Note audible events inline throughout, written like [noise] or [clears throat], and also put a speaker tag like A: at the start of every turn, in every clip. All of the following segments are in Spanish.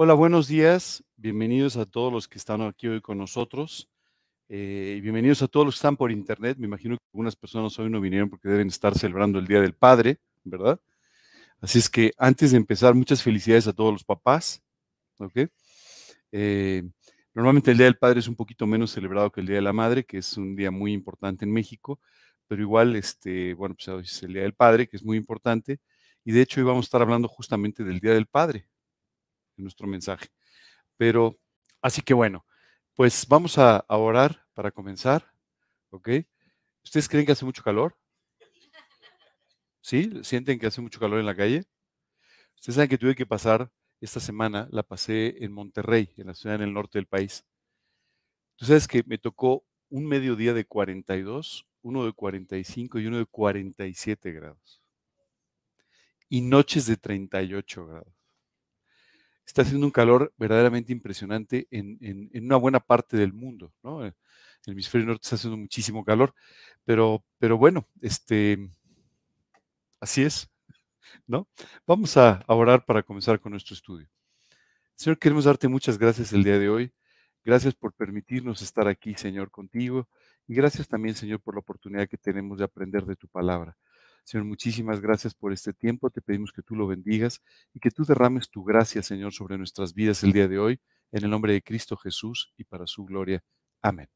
A: Hola, buenos días. Bienvenidos a todos los que están aquí hoy con nosotros. eh, y bienvenidos a todos los que están por internet. Me imagino que algunas personas hoy no vinieron porque deben estar celebrando el Día del Padre, ¿verdad? Así es que antes de empezar, muchas felicidades a todos los papás. ¿ok? Eh, normalmente el Día del Padre es un poquito menos celebrado que el Día de la Madre, que es un día muy importante en México, pero igual, este, bueno, pues hoy es el Día del Padre, que es muy importante. Y de hecho hoy vamos a estar hablando justamente del Día del Padre nuestro mensaje. Pero, así que bueno, pues vamos a, a orar para comenzar, ¿ok? ¿Ustedes creen que hace mucho calor? ¿Sí? ¿Sienten que hace mucho calor en la calle? Ustedes saben que tuve que pasar esta semana, la pasé en Monterrey, en la ciudad en el norte del país. Tú sabes que me tocó un mediodía de 42, uno de 45 y uno de 47 grados. Y noches de 38 grados está haciendo un calor verdaderamente impresionante en, una buena parte del mundo, ¿no? El hemisferio norte está haciendo muchísimo calor, pero, pero bueno, este, así es, ¿no? Vamos a orar para comenzar con nuestro estudio. Señor, queremos darte muchas gracias el día de hoy. Gracias por permitirnos estar aquí, Señor, contigo. Y gracias también, Señor, por la oportunidad que tenemos de aprender de tu palabra. Señor, muchísimas gracias por este tiempo. Te pedimos que tú lo bendigas y que tú derrames tu gracia, Señor, sobre nuestras vidas el día de hoy, en el nombre de Cristo Jesús y para su gloria. Amén.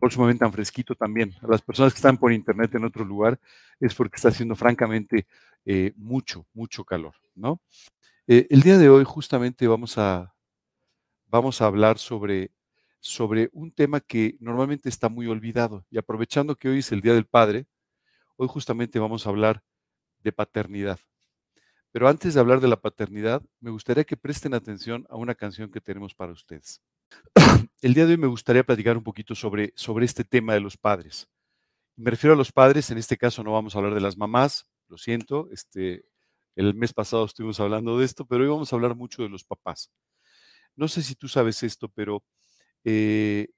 A: Próximamente tan fresquito también. A las personas que están por internet en otro lugar es porque está haciendo francamente eh, mucho, mucho calor, ¿no? Eh, el día de hoy justamente vamos a, vamos a hablar sobre, sobre un tema que normalmente está muy olvidado. Y aprovechando que hoy es el Día del Padre, Hoy justamente vamos a hablar de paternidad. Pero antes de hablar de la paternidad, me gustaría que presten atención a una canción que tenemos para ustedes. [coughs] El día de hoy me gustaría platicar un poquito sobre, sobre este tema de los padres. Me refiero a los padres, en este caso no vamos a hablar de las mamás, lo siento, este, el mes pasado estuvimos hablando de esto, pero hoy vamos a hablar mucho de los papás. No sé si tú sabes esto, pero eh,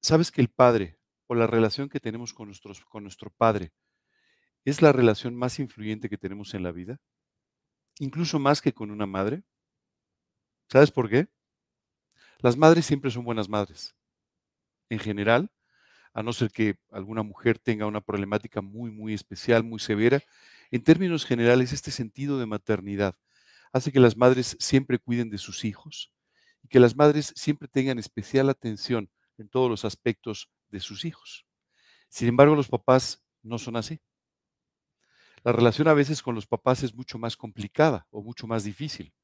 A: sabes que el padre o la relación que tenemos con, nuestros, con nuestro padre es la relación más influyente que tenemos en la vida, incluso más que con una madre. ¿Sabes por qué? Las madres siempre son buenas madres. En general, a no ser que alguna mujer tenga una problemática muy, muy especial, muy severa, en términos generales, este sentido de maternidad hace que las madres siempre cuiden de sus hijos y que las madres siempre tengan especial atención en todos los aspectos de sus hijos. Sin embargo, los papás no son así la relación a veces con los papás es mucho más complicada o mucho más difícil.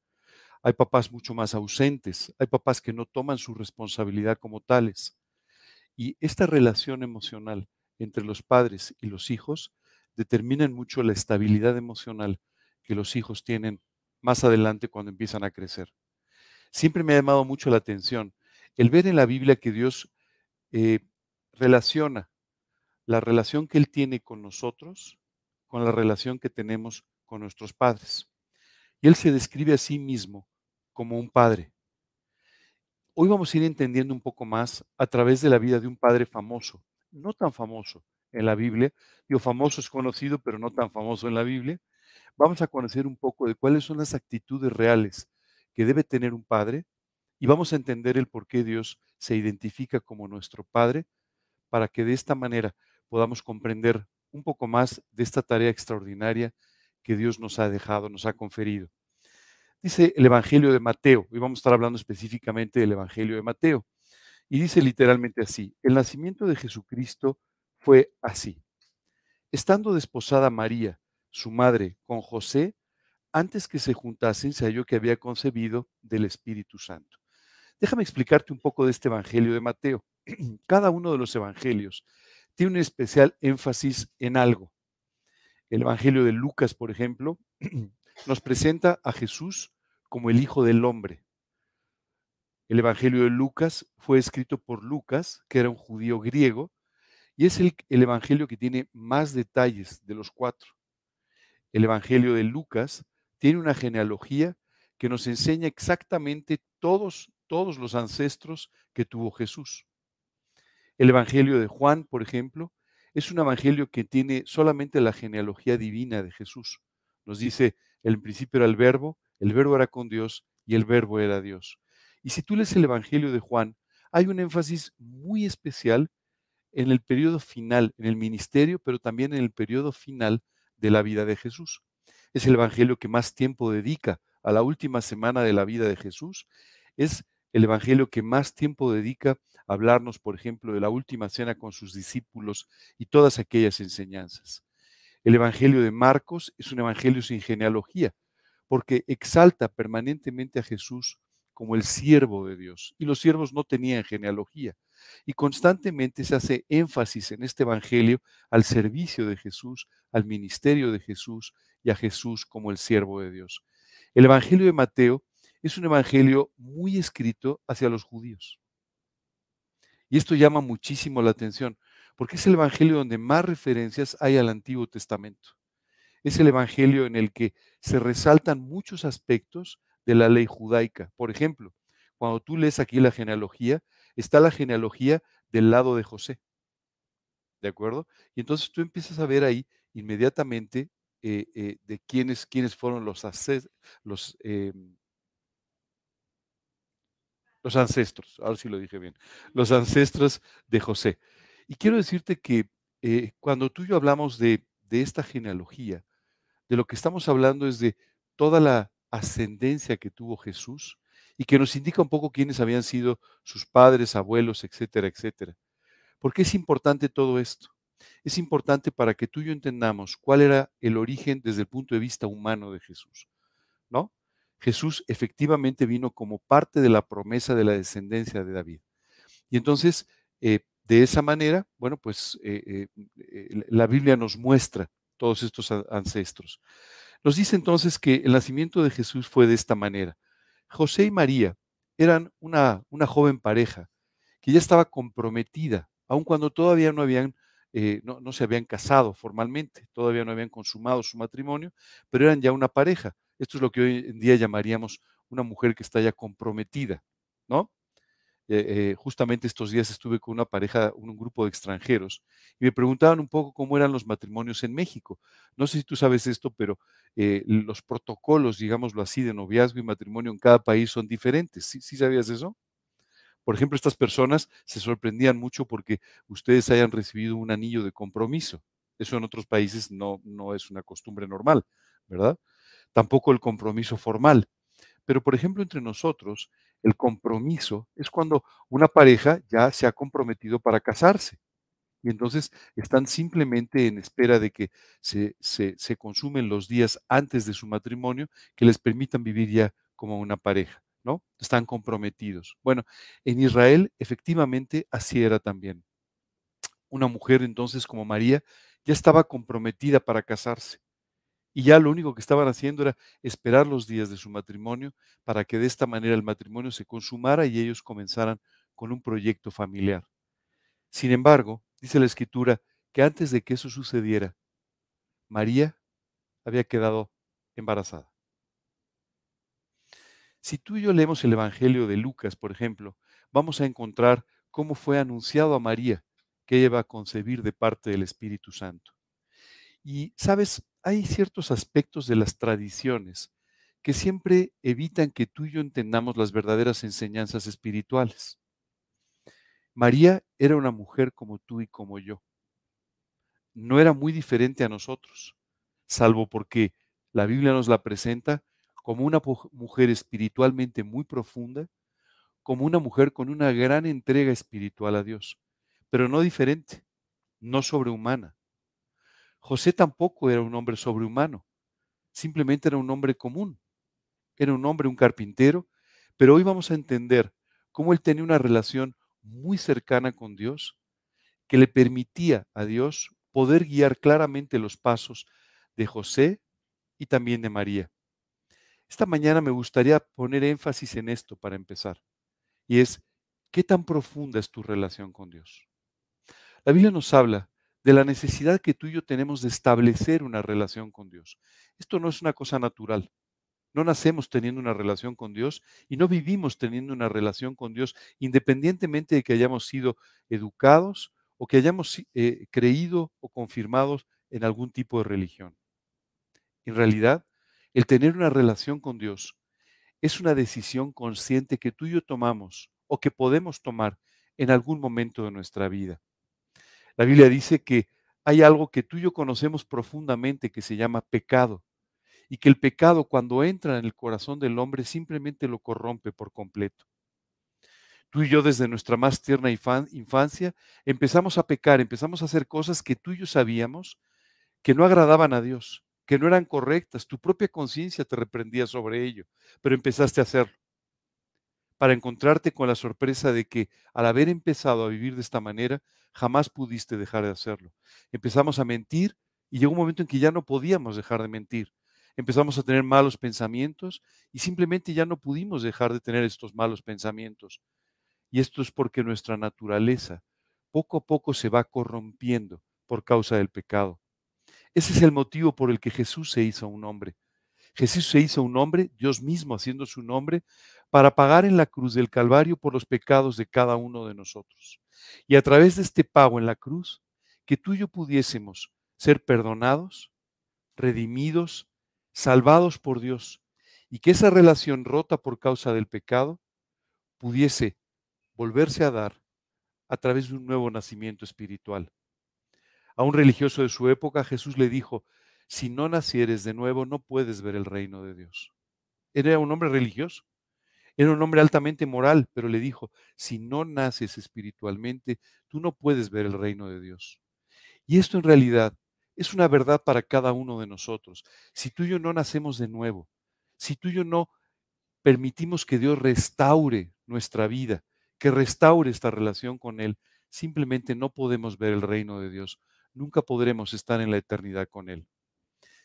A: Hay papás mucho más ausentes, hay papás que no toman su responsabilidad como tales. Y esta relación emocional entre los padres y los hijos determina mucho la estabilidad emocional que los hijos tienen más adelante cuando empiezan a crecer. Siempre me ha llamado mucho la atención el ver en la Biblia que Dios eh, relaciona la relación que Él tiene con nosotros con la relación que tenemos con nuestros padres. Y él se describe a sí mismo como un padre. Hoy vamos a ir entendiendo un poco más a través de la vida de un padre famoso, no tan famoso en la Biblia, digo famoso es conocido, pero no tan famoso en la Biblia. Vamos a conocer un poco de cuáles son las actitudes reales que debe tener un padre y vamos a entender el por qué Dios se identifica como nuestro padre para que de esta manera podamos comprender un poco más de esta tarea extraordinaria que Dios nos ha dejado, nos ha conferido. Dice el Evangelio de Mateo, y vamos a estar hablando específicamente del Evangelio de Mateo, y dice literalmente así, el nacimiento de Jesucristo fue así. Estando desposada María, su madre, con José, antes que se juntasen, se halló que había concebido del Espíritu Santo. Déjame explicarte un poco de este Evangelio de Mateo. [clears throat] Cada uno de los Evangelios tiene un especial énfasis en algo. El Evangelio de Lucas, por ejemplo, [clears throat] nos presenta a Jesús como el Hijo del Hombre. El Evangelio de Lucas fue escrito por Lucas, que era un judío griego, y es el, el, Evangelio que tiene más detalles de los cuatro. El Evangelio de Lucas tiene una genealogía que nos enseña exactamente todos, todos los ancestros que tuvo Jesús. El Evangelio de Juan, por ejemplo, es un evangelio que tiene solamente la genealogía divina de Jesús. Nos dice, el principio era el verbo, el verbo era con Dios y el verbo era Dios. Y si tú lees el Evangelio de Juan, hay un énfasis muy especial en el periodo final, en el ministerio, pero también en el periodo final de la vida de Jesús. Es el Evangelio que más tiempo dedica a la última semana de la vida de Jesús. Es el Evangelio que más tiempo dedica a hablarnos, por ejemplo, de la última cena con sus discípulos y todas aquellas enseñanzas. El Evangelio de Marcos es un Evangelio sin genealogía, porque exalta permanentemente a Jesús como el siervo de Dios. Y los siervos no tenían genealogía. Y constantemente se hace énfasis en este Evangelio al servicio de Jesús, al ministerio de Jesús y a Jesús como el siervo de Dios. El Evangelio de Mateo es un Evangelio muy escrito hacia los judíos. Y esto llama muchísimo la atención, porque es el Evangelio donde más referencias hay al Antiguo Testamento. Es el Evangelio en el que se resaltan muchos aspectos de la ley judaica. Por ejemplo, cuando tú lees aquí la genealogía, está la genealogía del lado de José. ¿De acuerdo? Y entonces tú empiezas a ver ahí inmediatamente eh, eh, de quiénes, quiénes fueron los, los, em, los ancestros, ahora sí lo dije bien, los ancestros de José. Y quiero decirte que eh, cuando tú y yo hablamos de, de esta genealogía, de lo que estamos hablando es de toda la ascendencia que tuvo Jesús y que nos indica un poco quiénes habían sido sus padres, abuelos, etcétera, etcétera. ¿Por qué es importante todo esto? Es importante para que tú y yo entendamos cuál era el origen desde el punto de vista humano de Jesús. Jesús efectivamente vino como parte de la promesa de la descendencia de David. Y entonces, eh, de esa manera, bueno, pues eh, eh, la Biblia nos muestra todos estos ancestros. Nos dice entonces que el nacimiento de Jesús fue de esta manera. José y María eran una, una joven pareja que ya estaba comprometida, aun cuando todavía no habían no, no, se habían casado formalmente, todavía no habían consumado su matrimonio, pero eran ya una pareja. Esto es lo que hoy en día llamaríamos una mujer que está ya comprometida, ¿no? Eh, eh, justamente estos días estuve con una pareja, un grupo de extranjeros, y me preguntaban un poco cómo eran los matrimonios en México. No sé si tú sabes esto, pero eh, los protocolos, digámoslo así, de noviazgo y matrimonio en cada país son diferentes. ¿Sí, ¿Sí sabías eso? Por ejemplo, estas personas se sorprendían mucho porque ustedes hayan recibido un anillo de compromiso. Eso en otros países no, no es una costumbre normal, ¿verdad? Tampoco el compromiso formal. Pero, por ejemplo, entre nosotros, el compromiso es cuando una pareja ya se ha comprometido para casarse. Y entonces están simplemente en espera de que se, consumen los días antes de su matrimonio que les permitan vivir ya como una pareja, ¿no? Están comprometidos. Bueno, en Israel efectivamente así era también. Una mujer entonces como María ya estaba comprometida para casarse. Y ya lo único que estaban haciendo era esperar los días de su matrimonio para que de esta manera el matrimonio se consumara y ellos comenzaran con un proyecto familiar. Sin embargo, dice la escritura que antes de que eso sucediera, María había quedado embarazada. Si tú y yo leemos el Evangelio de Lucas, por ejemplo, vamos a encontrar cómo fue anunciado a María que ella iba a concebir de parte del Espíritu Santo. Y, sabes, hay ciertos aspectos de las tradiciones que siempre evitan que tú y yo entendamos las verdaderas enseñanzas espirituales. María era una mujer como tú y como yo. No era muy diferente a nosotros, salvo porque la Biblia nos la presenta como una mujer espiritualmente muy profunda, como una mujer con una gran entrega espiritual a Dios, pero no diferente, no sobrehumana. José tampoco era un hombre sobrehumano, simplemente era un hombre común. Era un hombre, un carpintero, pero hoy vamos a entender cómo él tenía una relación muy cercana con Dios que le permitía a Dios poder guiar claramente los pasos de José y también de María. Esta mañana me gustaría poner énfasis en esto para empezar, y es, ¿qué tan profunda es tu relación con Dios? La Biblia nos habla de la necesidad que tú y yo tenemos de establecer una relación con Dios. Esto no es una cosa natural. No nacemos teniendo una relación con Dios y no vivimos teniendo una relación con Dios independientemente de que hayamos sido educados o que hayamos eh, creído o confirmados en algún tipo de religión. En realidad, el tener una relación con Dios es una decisión consciente que tú y yo tomamos o que podemos tomar en algún momento de nuestra vida. La Biblia dice que hay algo que tú y yo conocemos profundamente que se llama pecado y que el pecado cuando entra en el corazón del hombre simplemente lo corrompe por completo. Tú y yo desde nuestra más tierna infancia empezamos a pecar, empezamos a hacer cosas que tú y yo sabíamos que no agradaban a Dios, que no eran correctas. Tu propia conciencia te reprendía sobre ello, pero empezaste a hacerlo para encontrarte con la sorpresa de que al haber empezado a vivir de esta manera, jamás pudiste dejar de hacerlo. Empezamos a mentir y llegó un momento en que ya no podíamos dejar de mentir. Empezamos a tener malos pensamientos y simplemente ya no pudimos dejar de tener estos malos pensamientos. Y esto es porque nuestra naturaleza poco a poco se va corrompiendo por causa del pecado. Ese es el motivo por el que Jesús se hizo un hombre. Jesús se hizo un hombre, Dios mismo haciendo su nombre, para pagar en la cruz del Calvario por los pecados de cada uno de nosotros. Y a través de este pago en la cruz, que tú y yo pudiésemos ser perdonados, redimidos, salvados por Dios, y que esa relación rota por causa del pecado pudiese volverse a dar a través de un nuevo nacimiento espiritual. A un religioso de su época Jesús le dijo, si no nacieres de nuevo no puedes ver el reino de Dios. Era un hombre religioso. Era un hombre altamente moral, pero le dijo, si no naces espiritualmente, tú no puedes ver el reino de Dios. Y esto en realidad es una verdad para cada uno de nosotros. Si tú y yo no nacemos de nuevo, si tú y yo no permitimos que Dios restaure nuestra vida, que restaure esta relación con Él, simplemente no podemos ver el reino de Dios. Nunca podremos estar en la eternidad con Él.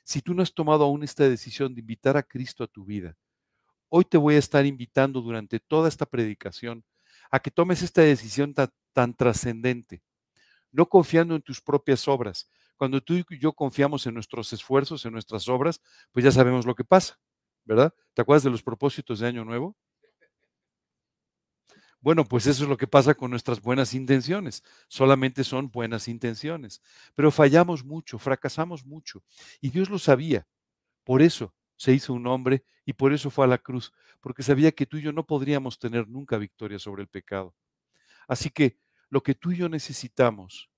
A: Si tú no has tomado aún esta decisión de invitar a Cristo a tu vida, Hoy te voy a estar invitando durante toda esta predicación a que tomes esta decisión tan, trascendente, no confiando en tus propias obras. Cuando tú y yo confiamos en nuestros esfuerzos, en nuestras obras, pues ya sabemos lo que pasa, ¿verdad? ¿Te acuerdas de los propósitos de Año Nuevo? Bueno, pues eso es lo que pasa con nuestras buenas intenciones. Solamente son buenas intenciones. Pero fallamos mucho, fracasamos mucho. Y Dios lo sabía. Por eso se hizo un hombre y por eso fue a la cruz, porque sabía que tú y yo no podríamos tener nunca victoria sobre el pecado. Así que lo que tú y yo necesitamos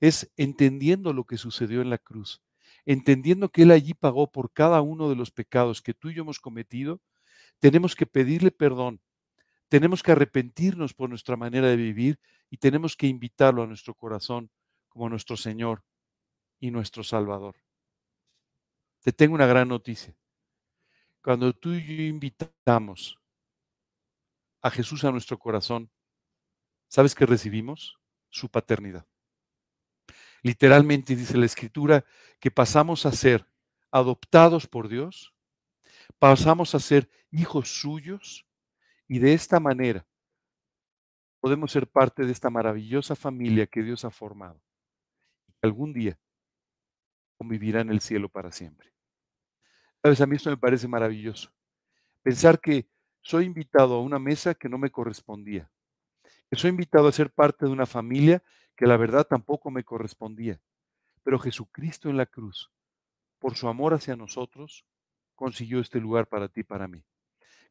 A: es entendiendo lo que sucedió en la cruz, entendiendo que Él allí pagó por cada uno de los pecados que tú y yo hemos cometido, tenemos que pedirle perdón, tenemos que arrepentirnos por nuestra manera de vivir y tenemos que invitarlo a nuestro corazón como nuestro Señor y nuestro Salvador. Te tengo una gran noticia. Cuando tú y yo invitamos a Jesús a nuestro corazón, ¿sabes qué recibimos? Su paternidad. Literalmente dice la escritura que pasamos a ser adoptados por Dios, pasamos a ser hijos suyos y de esta manera podemos ser parte de esta maravillosa familia que Dios ha formado y que algún día convivirá en el cielo para siempre. Sabes, a mí esto me parece maravilloso. Pensar que soy invitado a una mesa que no me correspondía, que soy invitado a ser parte de una familia que la verdad tampoco me correspondía. Pero Jesucristo en la cruz, por su amor hacia nosotros, consiguió este lugar para ti y para mí.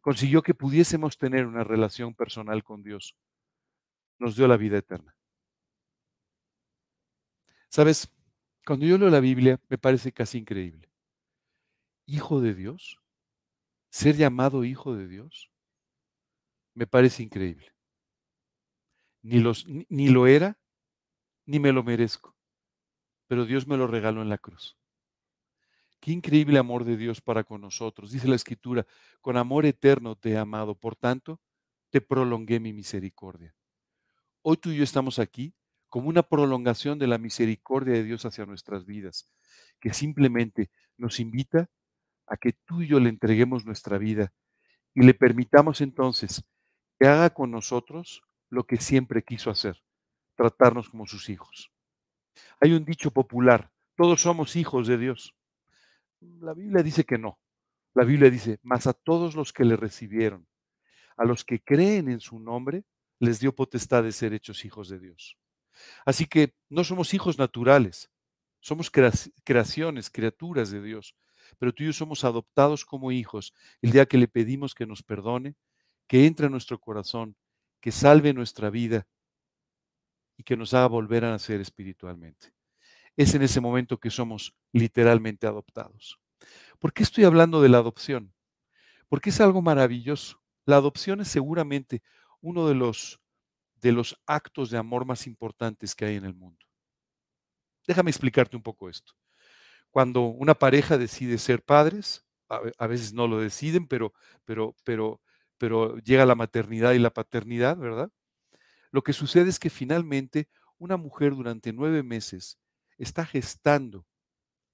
A: Consiguió que pudiésemos tener una relación personal con Dios. Nos dio la vida eterna. Sabes, cuando yo leo la Biblia me parece casi increíble hijo de Dios, ser llamado hijo de Dios, me parece increíble. Ni, los, ni, lo era, ni me lo merezco, pero Dios me lo regaló en la cruz. Qué increíble amor de Dios para con nosotros. Dice la escritura, con amor eterno te he amado, por tanto, te prolongué mi misericordia. Hoy tú y yo estamos aquí como una prolongación de la misericordia de Dios hacia nuestras vidas, que simplemente nos invita a que tú y yo le entreguemos nuestra vida y le permitamos entonces que haga con nosotros lo que siempre quiso hacer, tratarnos como sus hijos. Hay un dicho popular, todos somos hijos de Dios. La Biblia dice que no. La Biblia dice, mas a todos los que le recibieron, a los que creen en su nombre, les dio potestad de ser hechos hijos de Dios. Así que no somos hijos naturales, somos creaciones, criaturas de Dios pero tú y yo somos adoptados como hijos el día que le pedimos que nos perdone, que entre en nuestro corazón, que salve nuestra vida y que nos haga volver a nacer espiritualmente. Es en ese momento que somos literalmente adoptados. ¿Por qué estoy hablando de la adopción? Porque es algo maravilloso. La adopción es seguramente uno de los, de los actos de amor más importantes que hay en el mundo. Déjame explicarte un poco esto. Cuando una pareja decide ser padres, a, veces no lo deciden, pero, pero, pero, pero llega la maternidad y la paternidad, ¿verdad? Lo que sucede es que finalmente una mujer durante nueve meses está gestando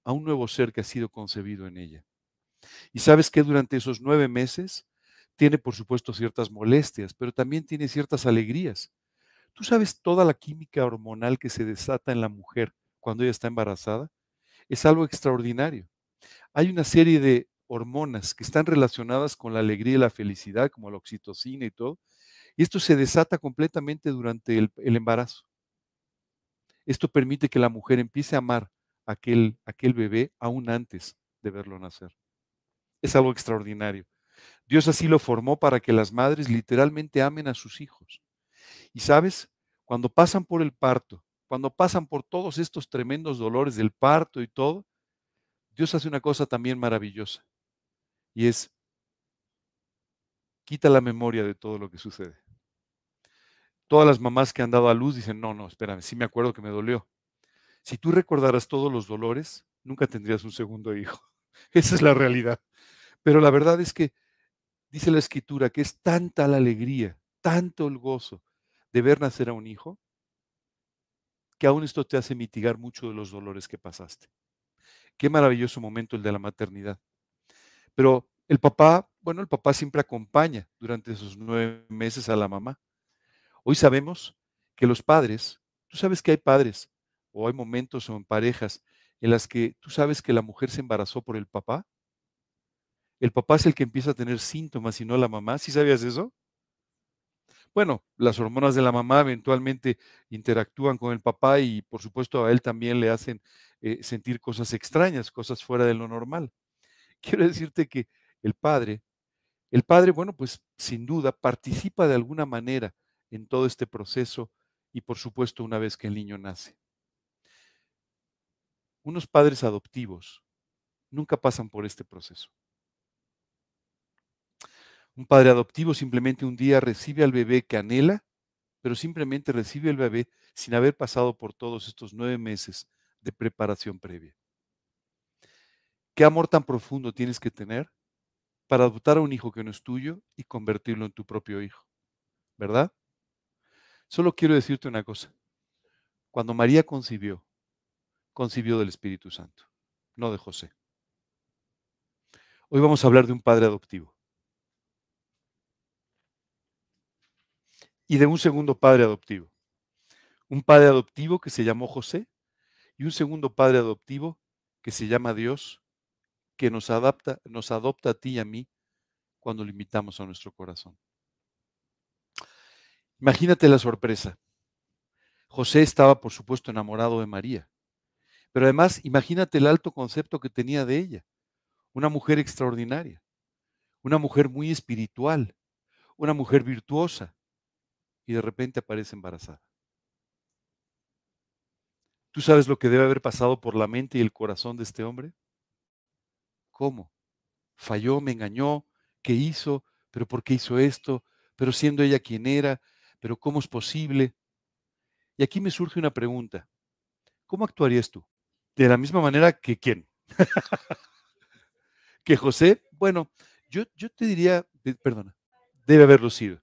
A: a un nuevo ser que ha sido concebido en ella. Y sabes que durante esos nueve meses tiene, por supuesto, ciertas molestias, pero también tiene ciertas alegrías. Tú sabes toda la química hormonal que se desata en la mujer cuando ella está embarazada. Es algo extraordinario. Hay una serie de hormonas que están relacionadas con la alegría y la felicidad, como la oxitocina y todo, y esto se desata completamente durante el, embarazo. Esto permite que la mujer empiece a amar a aquel, aquel bebé aún antes de verlo nacer. Es algo extraordinario. Dios así lo formó para que las madres literalmente amen a sus hijos. Y sabes, cuando pasan por el parto, cuando pasan por todos estos tremendos dolores del parto y todo, Dios hace una cosa también maravillosa. Y es, quita la memoria de todo lo que sucede. Todas las mamás que han dado a luz dicen, no, no, espérame, sí me acuerdo que me dolió. Si tú recordaras todos los dolores, nunca tendrías un segundo hijo. [laughs] Esa es la realidad. Pero la verdad es que dice la escritura que es tanta la alegría, tanto el gozo de ver nacer a un hijo, que aún esto te hace mitigar mucho de los dolores que pasaste. Qué maravilloso momento el de la maternidad. Pero el papá, bueno, el papá siempre acompaña durante esos nueve meses a la mamá. Hoy sabemos que los padres, tú sabes que hay padres o hay momentos o en parejas en las que tú sabes que la mujer se embarazó por el papá. El papá es el que empieza a tener síntomas y no la mamá. ¿Sí sabías eso? Bueno, las hormonas de la mamá eventualmente interactúan con el papá y por supuesto a él también le hacen eh, sentir cosas extrañas, cosas fuera de lo normal. [laughs] Quiero decirte que el padre, el padre, bueno, pues sin duda participa de alguna manera en todo este proceso y por supuesto una vez que el niño nace. Unos padres adoptivos nunca pasan por este proceso. Un padre adoptivo simplemente un día recibe al bebé que anhela, pero simplemente recibe al bebé sin haber pasado por todos estos nueve meses de preparación previa. ¿Qué amor tan profundo tienes que tener para adoptar a un hijo que no es tuyo y convertirlo en tu propio hijo? ¿Verdad? Solo quiero decirte una cosa. Cuando María concibió, concibió del Espíritu Santo, no de José. Hoy vamos a hablar de un padre adoptivo. Y de un segundo padre adoptivo. Un padre adoptivo que se llamó José y un segundo padre adoptivo que se llama Dios, que nos adapta, nos adopta a ti y a mí cuando lo invitamos a nuestro corazón. Imagínate la sorpresa. José estaba, por supuesto, enamorado de María. Pero además, imagínate el alto concepto que tenía de ella. Una mujer extraordinaria, una mujer muy espiritual, una mujer virtuosa. Y de repente aparece embarazada. ¿Tú sabes lo que debe haber pasado por la mente y el corazón de este hombre? ¿Cómo? Falló, me engañó, ¿qué hizo? ¿Pero por qué hizo esto? ¿Pero siendo ella quien era? pero ¿cómo es posible? Y aquí me surge una pregunta. ¿Cómo actuarías tú? De la misma manera que quién? [laughs] que José, bueno, yo, yo te diría, perdona, debe haberlo sido.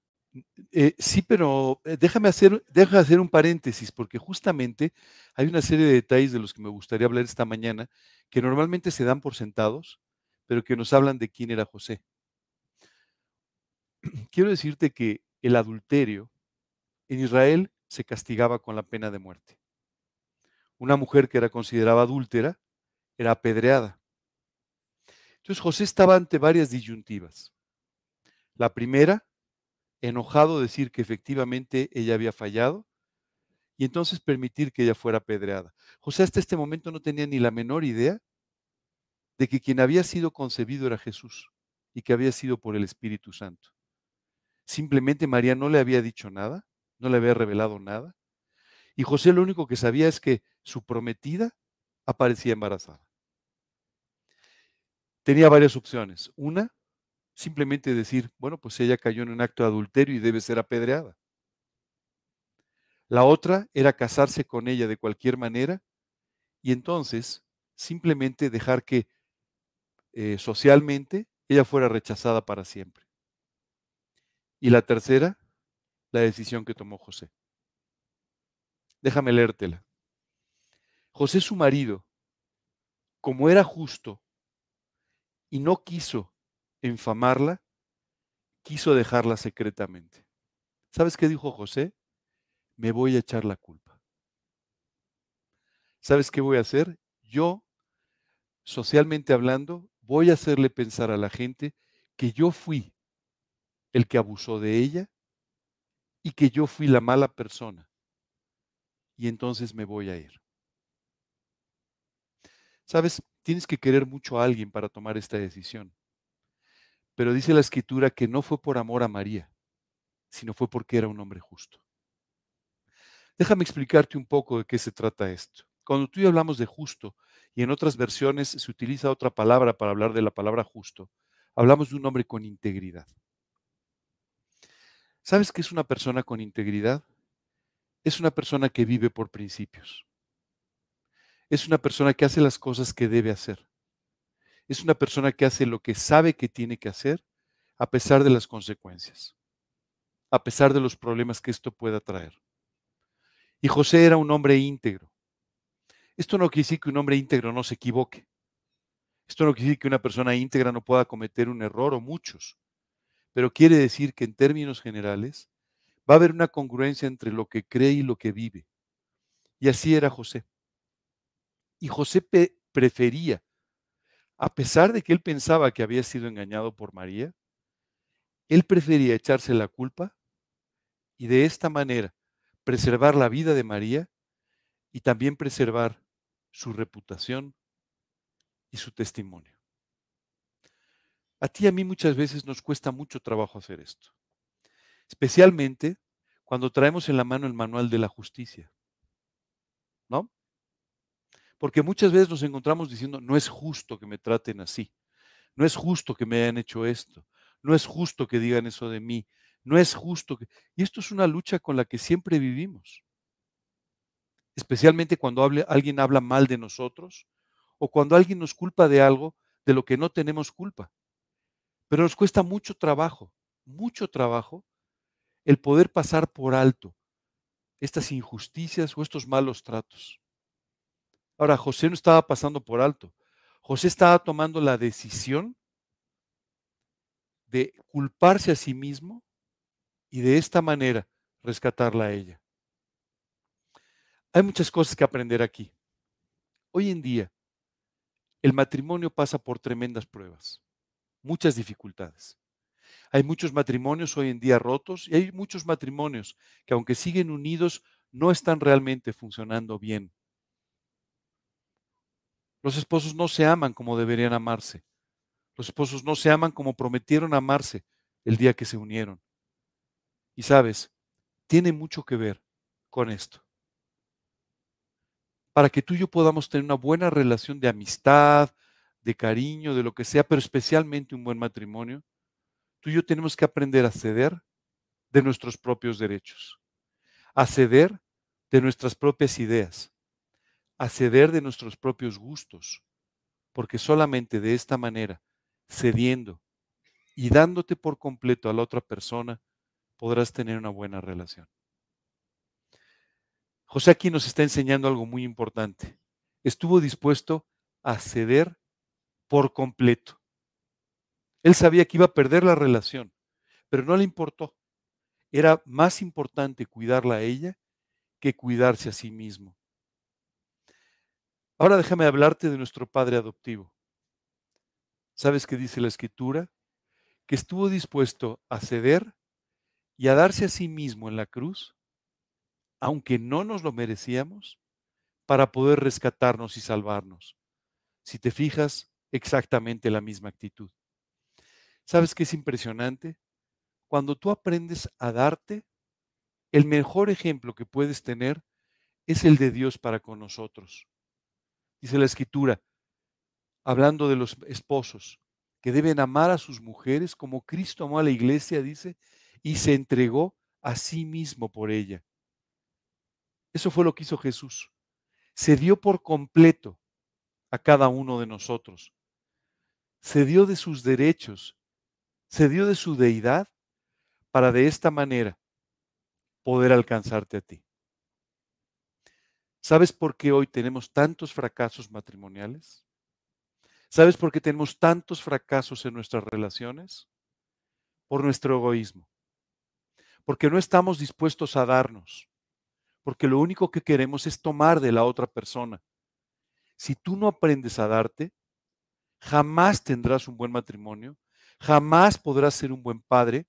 A: Eh, sí, pero eh, déjame hacer, déjame hacer un paréntesis, porque justamente hay una serie de detalles de los que me gustaría hablar esta mañana que normalmente se dan por sentados, pero que nos hablan de quién era José. [clears throat] Quiero decirte que el adulterio en Israel se castigaba con la pena de muerte. Una mujer que era considerada adúltera era apedreada. Entonces José estaba ante varias disyuntivas. La primera, enojado decir que efectivamente ella había fallado y entonces permitir que ella fuera apedreada. José hasta este momento no tenía ni la menor idea de que quien había sido concebido era Jesús y que había sido por el Espíritu Santo. Simplemente María no le había dicho nada, no le había revelado nada. Y José lo único que sabía es que su prometida aparecía embarazada. Tenía varias opciones. Una, simplemente decir, bueno, pues ella cayó en un acto de adulterio y debe ser apedreada. La otra era casarse con ella de cualquier manera y entonces simplemente dejar que eh, socialmente ella fuera rechazada para siempre. Y la tercera, la decisión que tomó José. Déjame leértela. José su marido, como era justo y no quiso enfamarla, quiso dejarla secretamente. ¿Sabes qué dijo José? Me voy a echar la culpa. ¿Sabes qué voy a hacer? Yo, socialmente hablando, voy a hacerle pensar a la gente que yo fui el que abusó de ella y que yo fui la mala persona. Y entonces me voy a ir. Sabes, tienes que querer mucho a alguien para tomar esta decisión. Pero dice la escritura que no fue por amor a María, sino fue porque era un hombre justo. Déjame explicarte un poco de qué se trata esto. Cuando tú y hablamos de justo, y en otras versiones se utiliza otra palabra para hablar de la palabra justo, hablamos de un hombre con integridad. ¿Sabes qué es una persona con integridad? Es una persona que vive por principios. Es una persona que hace las cosas que debe hacer. Es una persona que hace lo que sabe que tiene que hacer a pesar de las consecuencias, a pesar de los problemas que esto pueda traer. Y José era un hombre íntegro. Esto no quiere decir que un hombre íntegro no se equivoque. Esto no quiere decir que una persona íntegra no pueda cometer un error o muchos pero quiere decir que en términos generales va a haber una congruencia entre lo que cree y lo que vive. Y así era José. Y José prefería, a pesar de que él pensaba que había sido engañado por María, él prefería echarse la culpa y de esta manera preservar la vida de María y también preservar su reputación y su testimonio. A ti y a mí muchas veces nos cuesta mucho trabajo hacer esto, especialmente cuando traemos en la mano el manual de la justicia, ¿no? Porque muchas veces nos encontramos diciendo, no es justo que me traten así, no es justo que me hayan hecho esto, no es justo que digan eso de mí, no es justo que... Y esto es una lucha con la que siempre vivimos, especialmente cuando alguien habla mal de nosotros o cuando alguien nos culpa de algo de lo que no tenemos culpa. Pero nos cuesta mucho trabajo, mucho trabajo, el poder pasar por alto estas injusticias o estos malos tratos. Ahora, José no estaba pasando por alto. José estaba tomando la decisión de culparse a sí mismo y de esta manera rescatarla a ella. Hay muchas cosas que aprender aquí. Hoy en día, el matrimonio pasa por tremendas pruebas muchas dificultades. Hay muchos matrimonios hoy en día rotos y hay muchos matrimonios que aunque siguen unidos, no están realmente funcionando bien. Los esposos no se aman como deberían amarse. Los esposos no se aman como prometieron amarse el día que se unieron. Y sabes, tiene mucho que ver con esto. Para que tú y yo podamos tener una buena relación de amistad, de cariño, de lo que sea, pero especialmente un buen matrimonio, tú y yo tenemos que aprender a ceder de nuestros propios derechos, a ceder de nuestras propias ideas, a ceder de nuestros propios gustos, porque solamente de esta manera, cediendo y dándote por completo a la otra persona, podrás tener una buena relación. José aquí nos está enseñando algo muy importante. Estuvo dispuesto a ceder por completo. Él sabía que iba a perder la relación, pero no le importó. Era más importante cuidarla a ella que cuidarse a sí mismo. Ahora déjame hablarte de nuestro padre adoptivo. ¿Sabes qué dice la escritura? Que estuvo dispuesto a ceder y a darse a sí mismo en la cruz, aunque no nos lo merecíamos, para poder rescatarnos y salvarnos. Si te fijas, exactamente la misma actitud. ¿Sabes qué es impresionante? Cuando tú aprendes a darte, el mejor ejemplo que puedes tener es el de Dios para con nosotros. Dice la escritura, hablando de los esposos, que deben amar a sus mujeres como Cristo amó a la iglesia, dice, y se entregó a sí mismo por ella. Eso fue lo que hizo Jesús. Se dio por completo a cada uno de nosotros. Se dio de sus derechos, se dio de su deidad para de esta manera poder alcanzarte a ti. ¿Sabes por qué hoy tenemos tantos fracasos matrimoniales? ¿Sabes por qué tenemos tantos fracasos en nuestras relaciones? Por nuestro egoísmo. Porque no estamos dispuestos a darnos. Porque lo único que queremos es tomar de la otra persona. Si tú no aprendes a darte, jamás tendrás un buen matrimonio, jamás podrás ser un buen padre,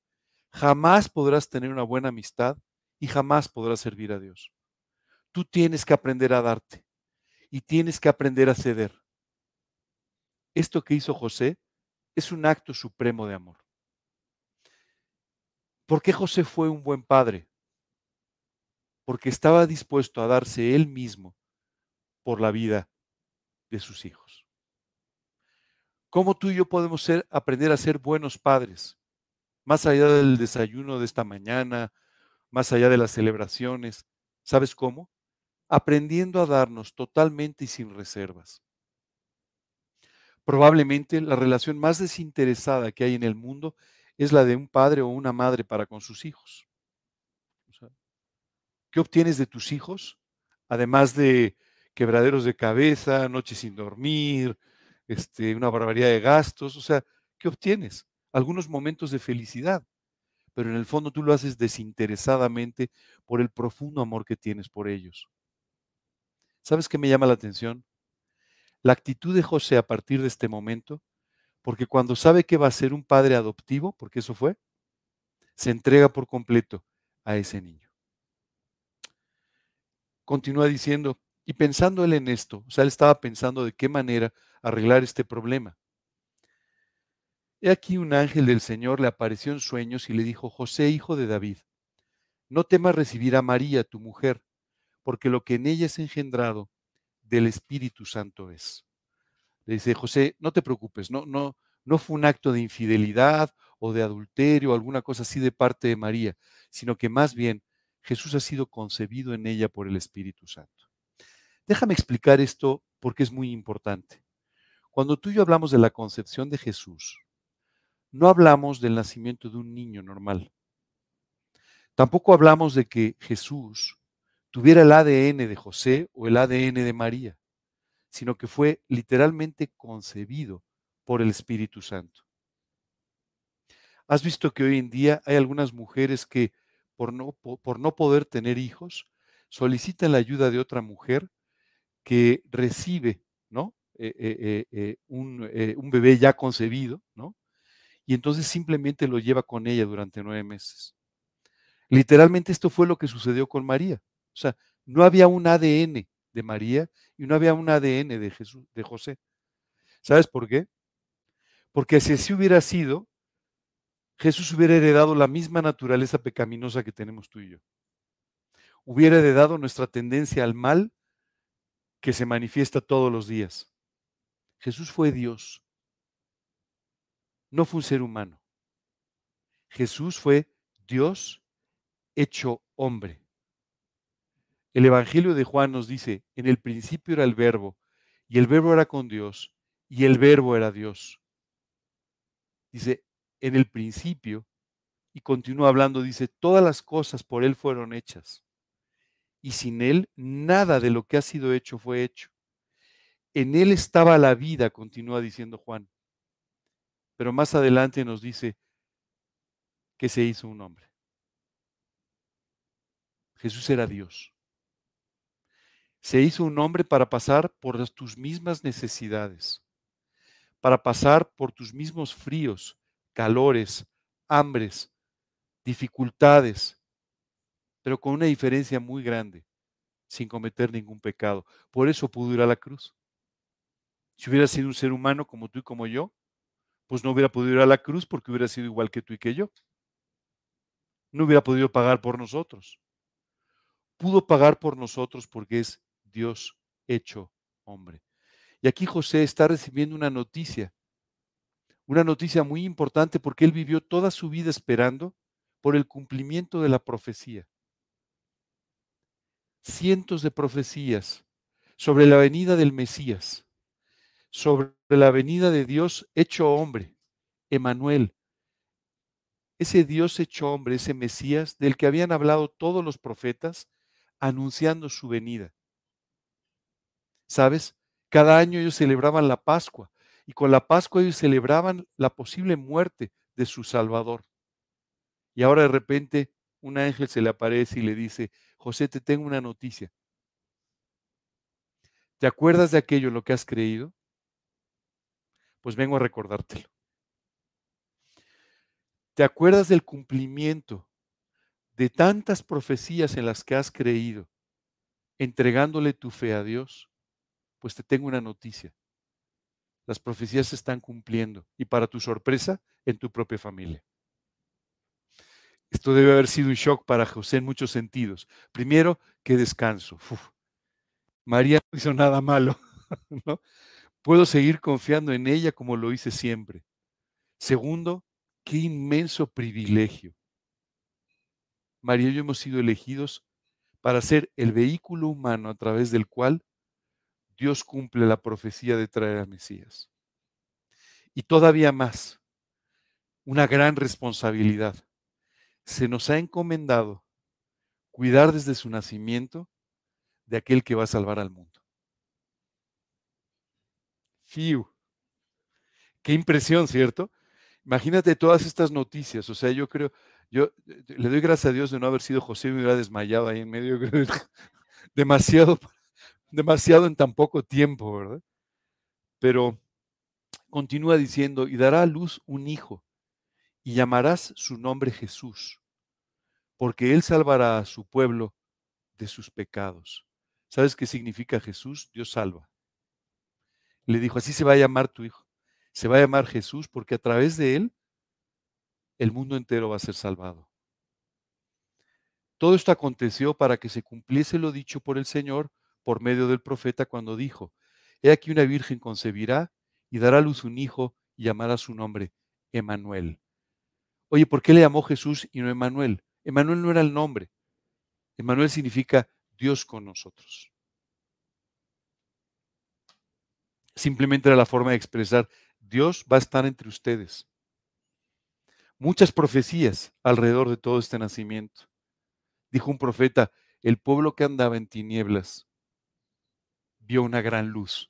A: jamás podrás tener una buena amistad y jamás podrás servir a Dios. Tú tienes que aprender a darte y tienes que aprender a ceder. Esto que hizo José es un acto supremo de amor. ¿Por qué José fue un buen padre? Porque estaba dispuesto a darse él mismo por la vida de sus hijos. ¿Cómo tú y yo podemos ser, aprender a ser buenos padres? Más allá del desayuno de esta mañana, más allá de las celebraciones. ¿Sabes cómo? Aprendiendo a darnos totalmente y sin reservas. Probablemente la relación más desinteresada que hay en el mundo es la de un padre o una madre para con sus hijos. ¿Qué obtienes de tus hijos? Además de quebraderos de cabeza, noches sin dormir, este, una barbaridad de gastos, o sea, ¿qué obtienes? Algunos momentos de felicidad, pero en el fondo tú lo haces desinteresadamente por el profundo amor que tienes por ellos. ¿Sabes qué me llama la atención? La actitud de José a partir de este momento, porque cuando sabe que va a ser un padre adoptivo, porque eso fue, se entrega por completo a ese niño. Continúa diciendo, y pensando él en esto, o sea, él estaba pensando de qué manera arreglar este problema. He aquí un ángel del Señor le apareció en sueños y le dijo, José, hijo de David, no temas recibir a María, tu mujer, porque lo que en ella es engendrado del Espíritu Santo es. Le dice, José, no te preocupes, no, no, no fue un acto de infidelidad o de adulterio o alguna cosa así de parte de María, sino que más bien Jesús ha sido concebido en ella por el Espíritu Santo. Déjame explicar esto porque es muy importante. Cuando tú y yo hablamos de la concepción de Jesús, no hablamos del nacimiento de un niño normal. Tampoco hablamos de que Jesús tuviera el ADN de José o el ADN de María, sino que fue literalmente concebido por el Espíritu Santo. ¿Has visto que hoy en día hay algunas mujeres que por no, por no poder tener hijos solicitan la ayuda de otra mujer que recibe ¿no? Eh, eh, eh, un, un, bebé ya concebido, ¿no? y entonces simplemente lo lleva con ella durante nueve meses. Literalmente esto fue lo que sucedió con María. O sea, no había un ADN de María y no había un ADN de Jesús, de José. ¿Sabes por qué? Porque si así hubiera sido, Jesús hubiera heredado la misma naturaleza pecaminosa que tenemos tú y yo. Hubiera heredado nuestra tendencia al mal que se manifiesta todos los días. Jesús fue Dios. No fue un ser humano. Jesús fue Dios hecho hombre. El Evangelio de Juan nos dice, en el principio era el verbo, y el verbo era con Dios, y el verbo era Dios. Dice, en el principio, y continúa hablando, dice, todas las cosas por Él fueron hechas, y sin Él nada de lo que ha sido hecho fue hecho. En Él estaba la vida, continúa diciendo Juan. Pero más adelante nos dice que se hizo un hombre. Jesús era Dios se hizo un hombre para pasar por tus mismas necesidades, para pasar por tus mismos fríos, calores, hambres, dificultades, pero con una diferencia muy grande, sin cometer ningún pecado. Por eso pudo ir a la cruz. Si hubiera sido un ser humano como tú y como yo, pues no hubiera podido ir a la cruz porque hubiera sido igual que tú y que yo. No hubiera podido pagar por nosotros. Pudo pagar por nosotros porque es Dios hecho hombre. Y aquí José está recibiendo una noticia, una noticia muy importante porque él vivió toda su vida esperando por el cumplimiento de la profecía. Cientos de profecías sobre la venida del Mesías, sobre la venida de Dios hecho hombre, Emanuel, ese Dios hecho hombre, ese Mesías del que habían hablado todos los profetas anunciando su venida. ¿Sabes? Cada año ellos celebraban la Pascua y con la Pascua ellos celebraban la posible muerte de su Salvador. Y ahora de repente un ángel se le aparece y le dice, José, te tengo una noticia. ¿Te acuerdas de aquello en lo que has creído? Pues vengo a recordártelo. ¿Te acuerdas del cumplimiento de tantas profecías en las que has creído, entregándole tu fe a Dios? Pues te tengo una noticia. Las profecías se están cumpliendo y para tu sorpresa, en tu propia familia. Esto debe haber sido un shock para José en muchos sentidos. Primero, qué descanso. María no hizo nada malo. [laughs] ¿no? Puedo seguir confiando en ella como lo hice siempre. Segundo, qué inmenso privilegio. María y yo hemos sido elegidos para ser el vehículo humano a través del cual Dios cumple la profecía de traer a Mesías. Y todavía más, una gran responsabilidad se nos ha encomendado cuidar desde su nacimiento de aquel que va a salvar al mundo. Fiu. Qué impresión, ¿cierto? Imagínate todas estas noticias. O sea, yo creo, yo eh, le doy gracias a Dios de no haber sido José y me hubiera desmayado ahí en medio. [laughs] demasiado, demasiado en tan poco tiempo, ¿verdad? Pero continúa diciendo, y dará a luz un hijo, y llamarás su nombre Jesús, porque él salvará a su pueblo de sus pecados. ¿Sabes qué significa Jesús? Dios salva. Le dijo, así se va a llamar tu hijo. Se va a llamar Jesús porque a través de él el mundo entero va a ser salvado. Todo esto aconteció para que se cumpliese lo dicho por el Señor por medio del profeta cuando dijo, He aquí una virgen concebirá y dará a luz un hijo y llamará su nombre Emanuel. Oye, ¿por qué le llamó Jesús y no Emanuel? Emanuel no era el nombre. Emanuel significa Dios con nosotros. Simplemente era la forma de expresar, Dios va a estar entre ustedes. Muchas profecías alrededor de todo este nacimiento. Dijo un profeta, el pueblo que andaba en tinieblas vio una gran luz.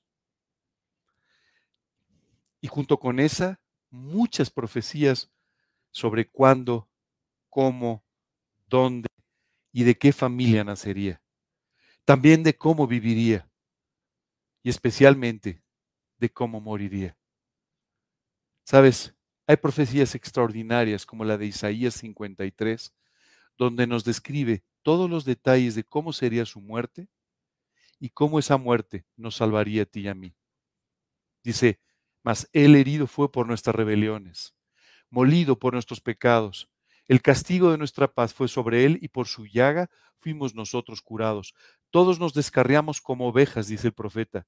A: Y junto con esa, muchas profecías sobre cuándo, cómo, dónde y de qué familia nacería. También de cómo viviría y especialmente de cómo moriría. Sabes, hay profecías extraordinarias como la de Isaías 53, donde nos describe todos los detalles de cómo sería su muerte y cómo esa muerte nos salvaría a ti y a mí. Dice, mas él herido fue por nuestras rebeliones, molido por nuestros pecados. El castigo de nuestra paz fue sobre él y por su llaga fuimos nosotros curados. Todos nos descarriamos como ovejas, dice el profeta.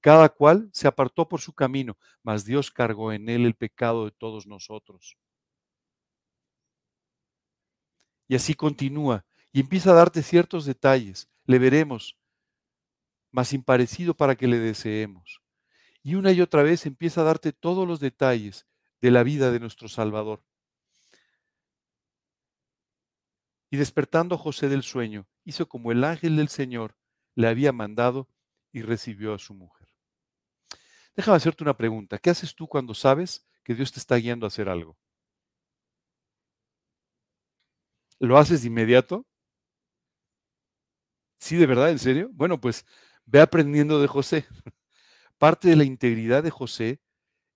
A: Cada cual se apartó por su camino, mas Dios cargó en él el pecado de todos nosotros. Y así continúa y empieza a darte ciertos detalles. Le veremos, más imparecido para que le deseemos. Y una y otra vez empieza a darte todos los detalles de la vida de nuestro Salvador. Y despertando José del sueño, hizo como el ángel del Señor le había mandado y recibió a su mujer. Déjame hacerte una pregunta. ¿Qué haces tú cuando sabes que Dios te está guiando a hacer algo? ¿Lo haces de inmediato? ¿Sí, de verdad? ¿En serio? Bueno, pues ve aprendiendo de José. Parte de la integridad de José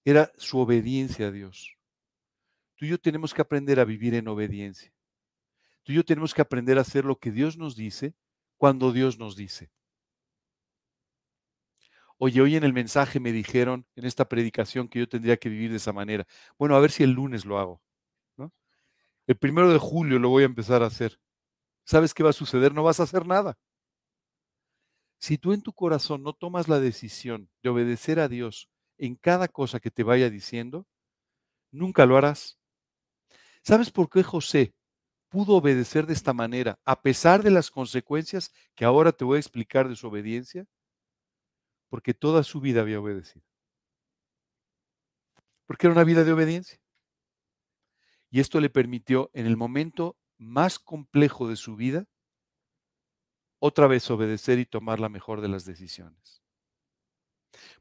A: era su obediencia a Dios. Tú y yo tenemos que aprender a vivir en obediencia. Tú y yo tenemos que aprender a hacer lo que Dios nos dice cuando Dios nos dice. Oye, hoy en el mensaje me dijeron, en esta predicación, que yo tendría que vivir de esa manera. Bueno, a ver si el lunes lo hago. ¿no? El primero de julio lo voy a empezar a hacer. ¿Sabes qué va a suceder? No vas a hacer nada. Si tú en tu corazón no tomas la decisión de obedecer a Dios en cada cosa que te vaya diciendo, nunca lo harás. ¿Sabes por qué José pudo obedecer de esta manera, a pesar de las consecuencias que ahora te voy a explicar de su obediencia? Porque toda su vida había obedecido. Porque era una vida de obediencia. Y esto le permitió, en el momento más complejo de su vida, otra vez obedecer y tomar la mejor de las decisiones.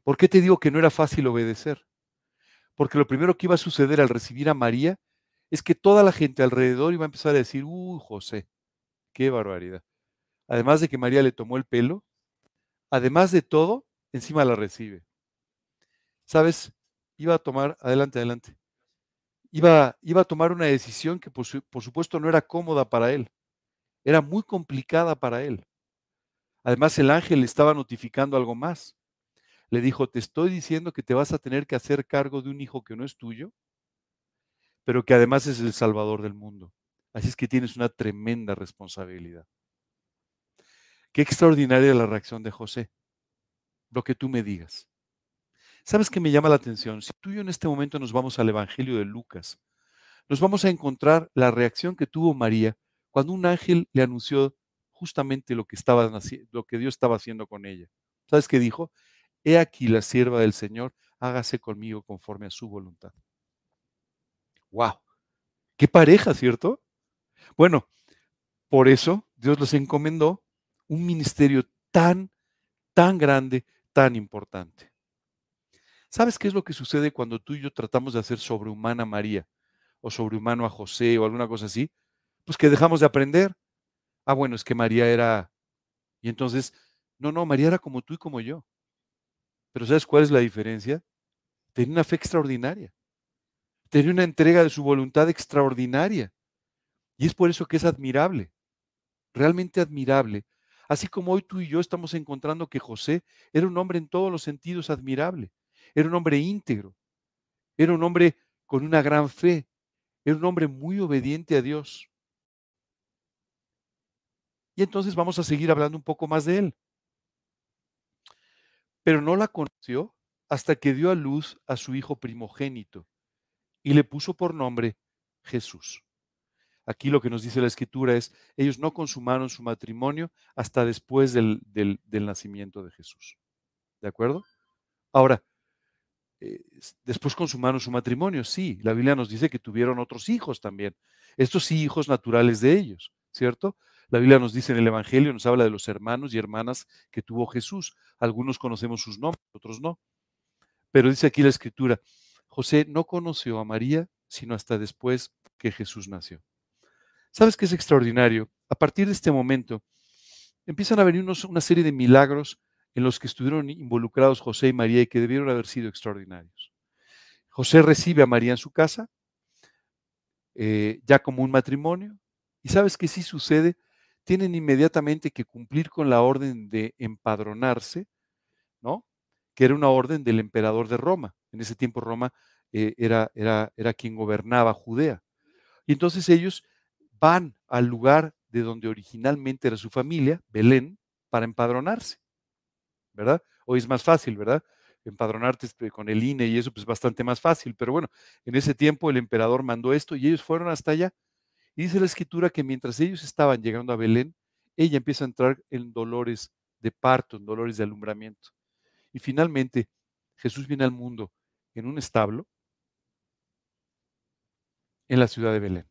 A: ¿Por qué te digo que no era fácil obedecer? Porque lo primero que iba a suceder al recibir a María es que toda la gente alrededor iba a empezar a decir, ¡uh, José! ¡Qué barbaridad! Además de que María le tomó el pelo, además de todo, encima la recibe. ¿Sabes? Iba a tomar, adelante, adelante. Iba, iba a tomar una decisión que por, por supuesto no era cómoda para él. Era muy complicada para él. Además, el ángel le estaba notificando algo más. Le dijo, te estoy diciendo que te vas a tener que hacer cargo de un hijo que no es tuyo, pero que además es el salvador del mundo. Así es que tienes una tremenda responsabilidad. Qué extraordinaria la reacción de José. Lo que tú me digas. ¿Sabes qué me llama la atención? Si tú y yo en este momento nos vamos al Evangelio de Lucas, nos vamos a encontrar la reacción que tuvo María cuando un ángel le anunció justamente lo que, estaba, lo que Dios estaba haciendo con ella. ¿Sabes qué dijo? He aquí la sierva del Señor, hágase conmigo conforme a su voluntad. ¡Wow! ¡Qué pareja, ¿cierto? Bueno, por eso Dios les encomendó un ministerio tan, tan grande, tan importante. ¿Sabes qué es lo que sucede cuando tú y yo tratamos de hacer sobrehumana a María o sobrehumano a José o alguna cosa así? Pues que dejamos de aprender. Ah, bueno, es que María era... Y entonces, no, no, María era como tú y como yo. Pero ¿sabes cuál es la diferencia? Tenía una fe extraordinaria. Tenía una entrega de su voluntad extraordinaria. Y es por eso que es admirable, realmente admirable. Así como hoy tú y yo estamos encontrando que José era un hombre en todos los sentidos admirable. Era un hombre íntegro. Era un hombre con una gran fe. Era un hombre muy obediente a Dios. Y entonces vamos a seguir hablando un poco más de él. Pero no la conoció hasta que dio a luz a su hijo primogénito y le puso por nombre Jesús. Aquí lo que nos dice la escritura es, ellos no consumaron su matrimonio hasta después del, del, nacimiento de Jesús. ¿De acuerdo? Ahora, eh, después consumaron su matrimonio, sí, la Biblia nos dice que tuvieron otros hijos también. Estos sí, hijos naturales de ellos, ¿cierto? La Biblia nos dice en el Evangelio, nos habla de los hermanos y hermanas que tuvo Jesús. Algunos conocemos sus nombres, otros no. Pero dice aquí la escritura, José no conoció a María sino hasta después que Jesús nació. ¿Sabes qué es extraordinario? A partir de este momento empiezan a venir una serie de milagros en los que estuvieron involucrados José y María y que debieron haber sido extraordinarios. José recibe a María en su casa, eh, ya como un matrimonio, y sabes qué sí sucede, tienen inmediatamente que cumplir con la orden de empadronarse, ¿no? Que era una orden del emperador de Roma. En ese tiempo Roma eh, era, era, era quien gobernaba Judea. Y entonces ellos van al lugar de donde originalmente era su familia, Belén, para empadronarse, ¿verdad? Hoy es más fácil, ¿verdad? Empadronarte este, con el INE y eso pues bastante más fácil, pero bueno, en ese tiempo el emperador mandó esto y ellos fueron hasta allá y dice la escritura que mientras ellos estaban llegando a Belén, ella empieza a entrar en dolores de parto, en dolores de alumbramiento. Y finalmente Jesús viene al mundo en un establo en la ciudad de Belén.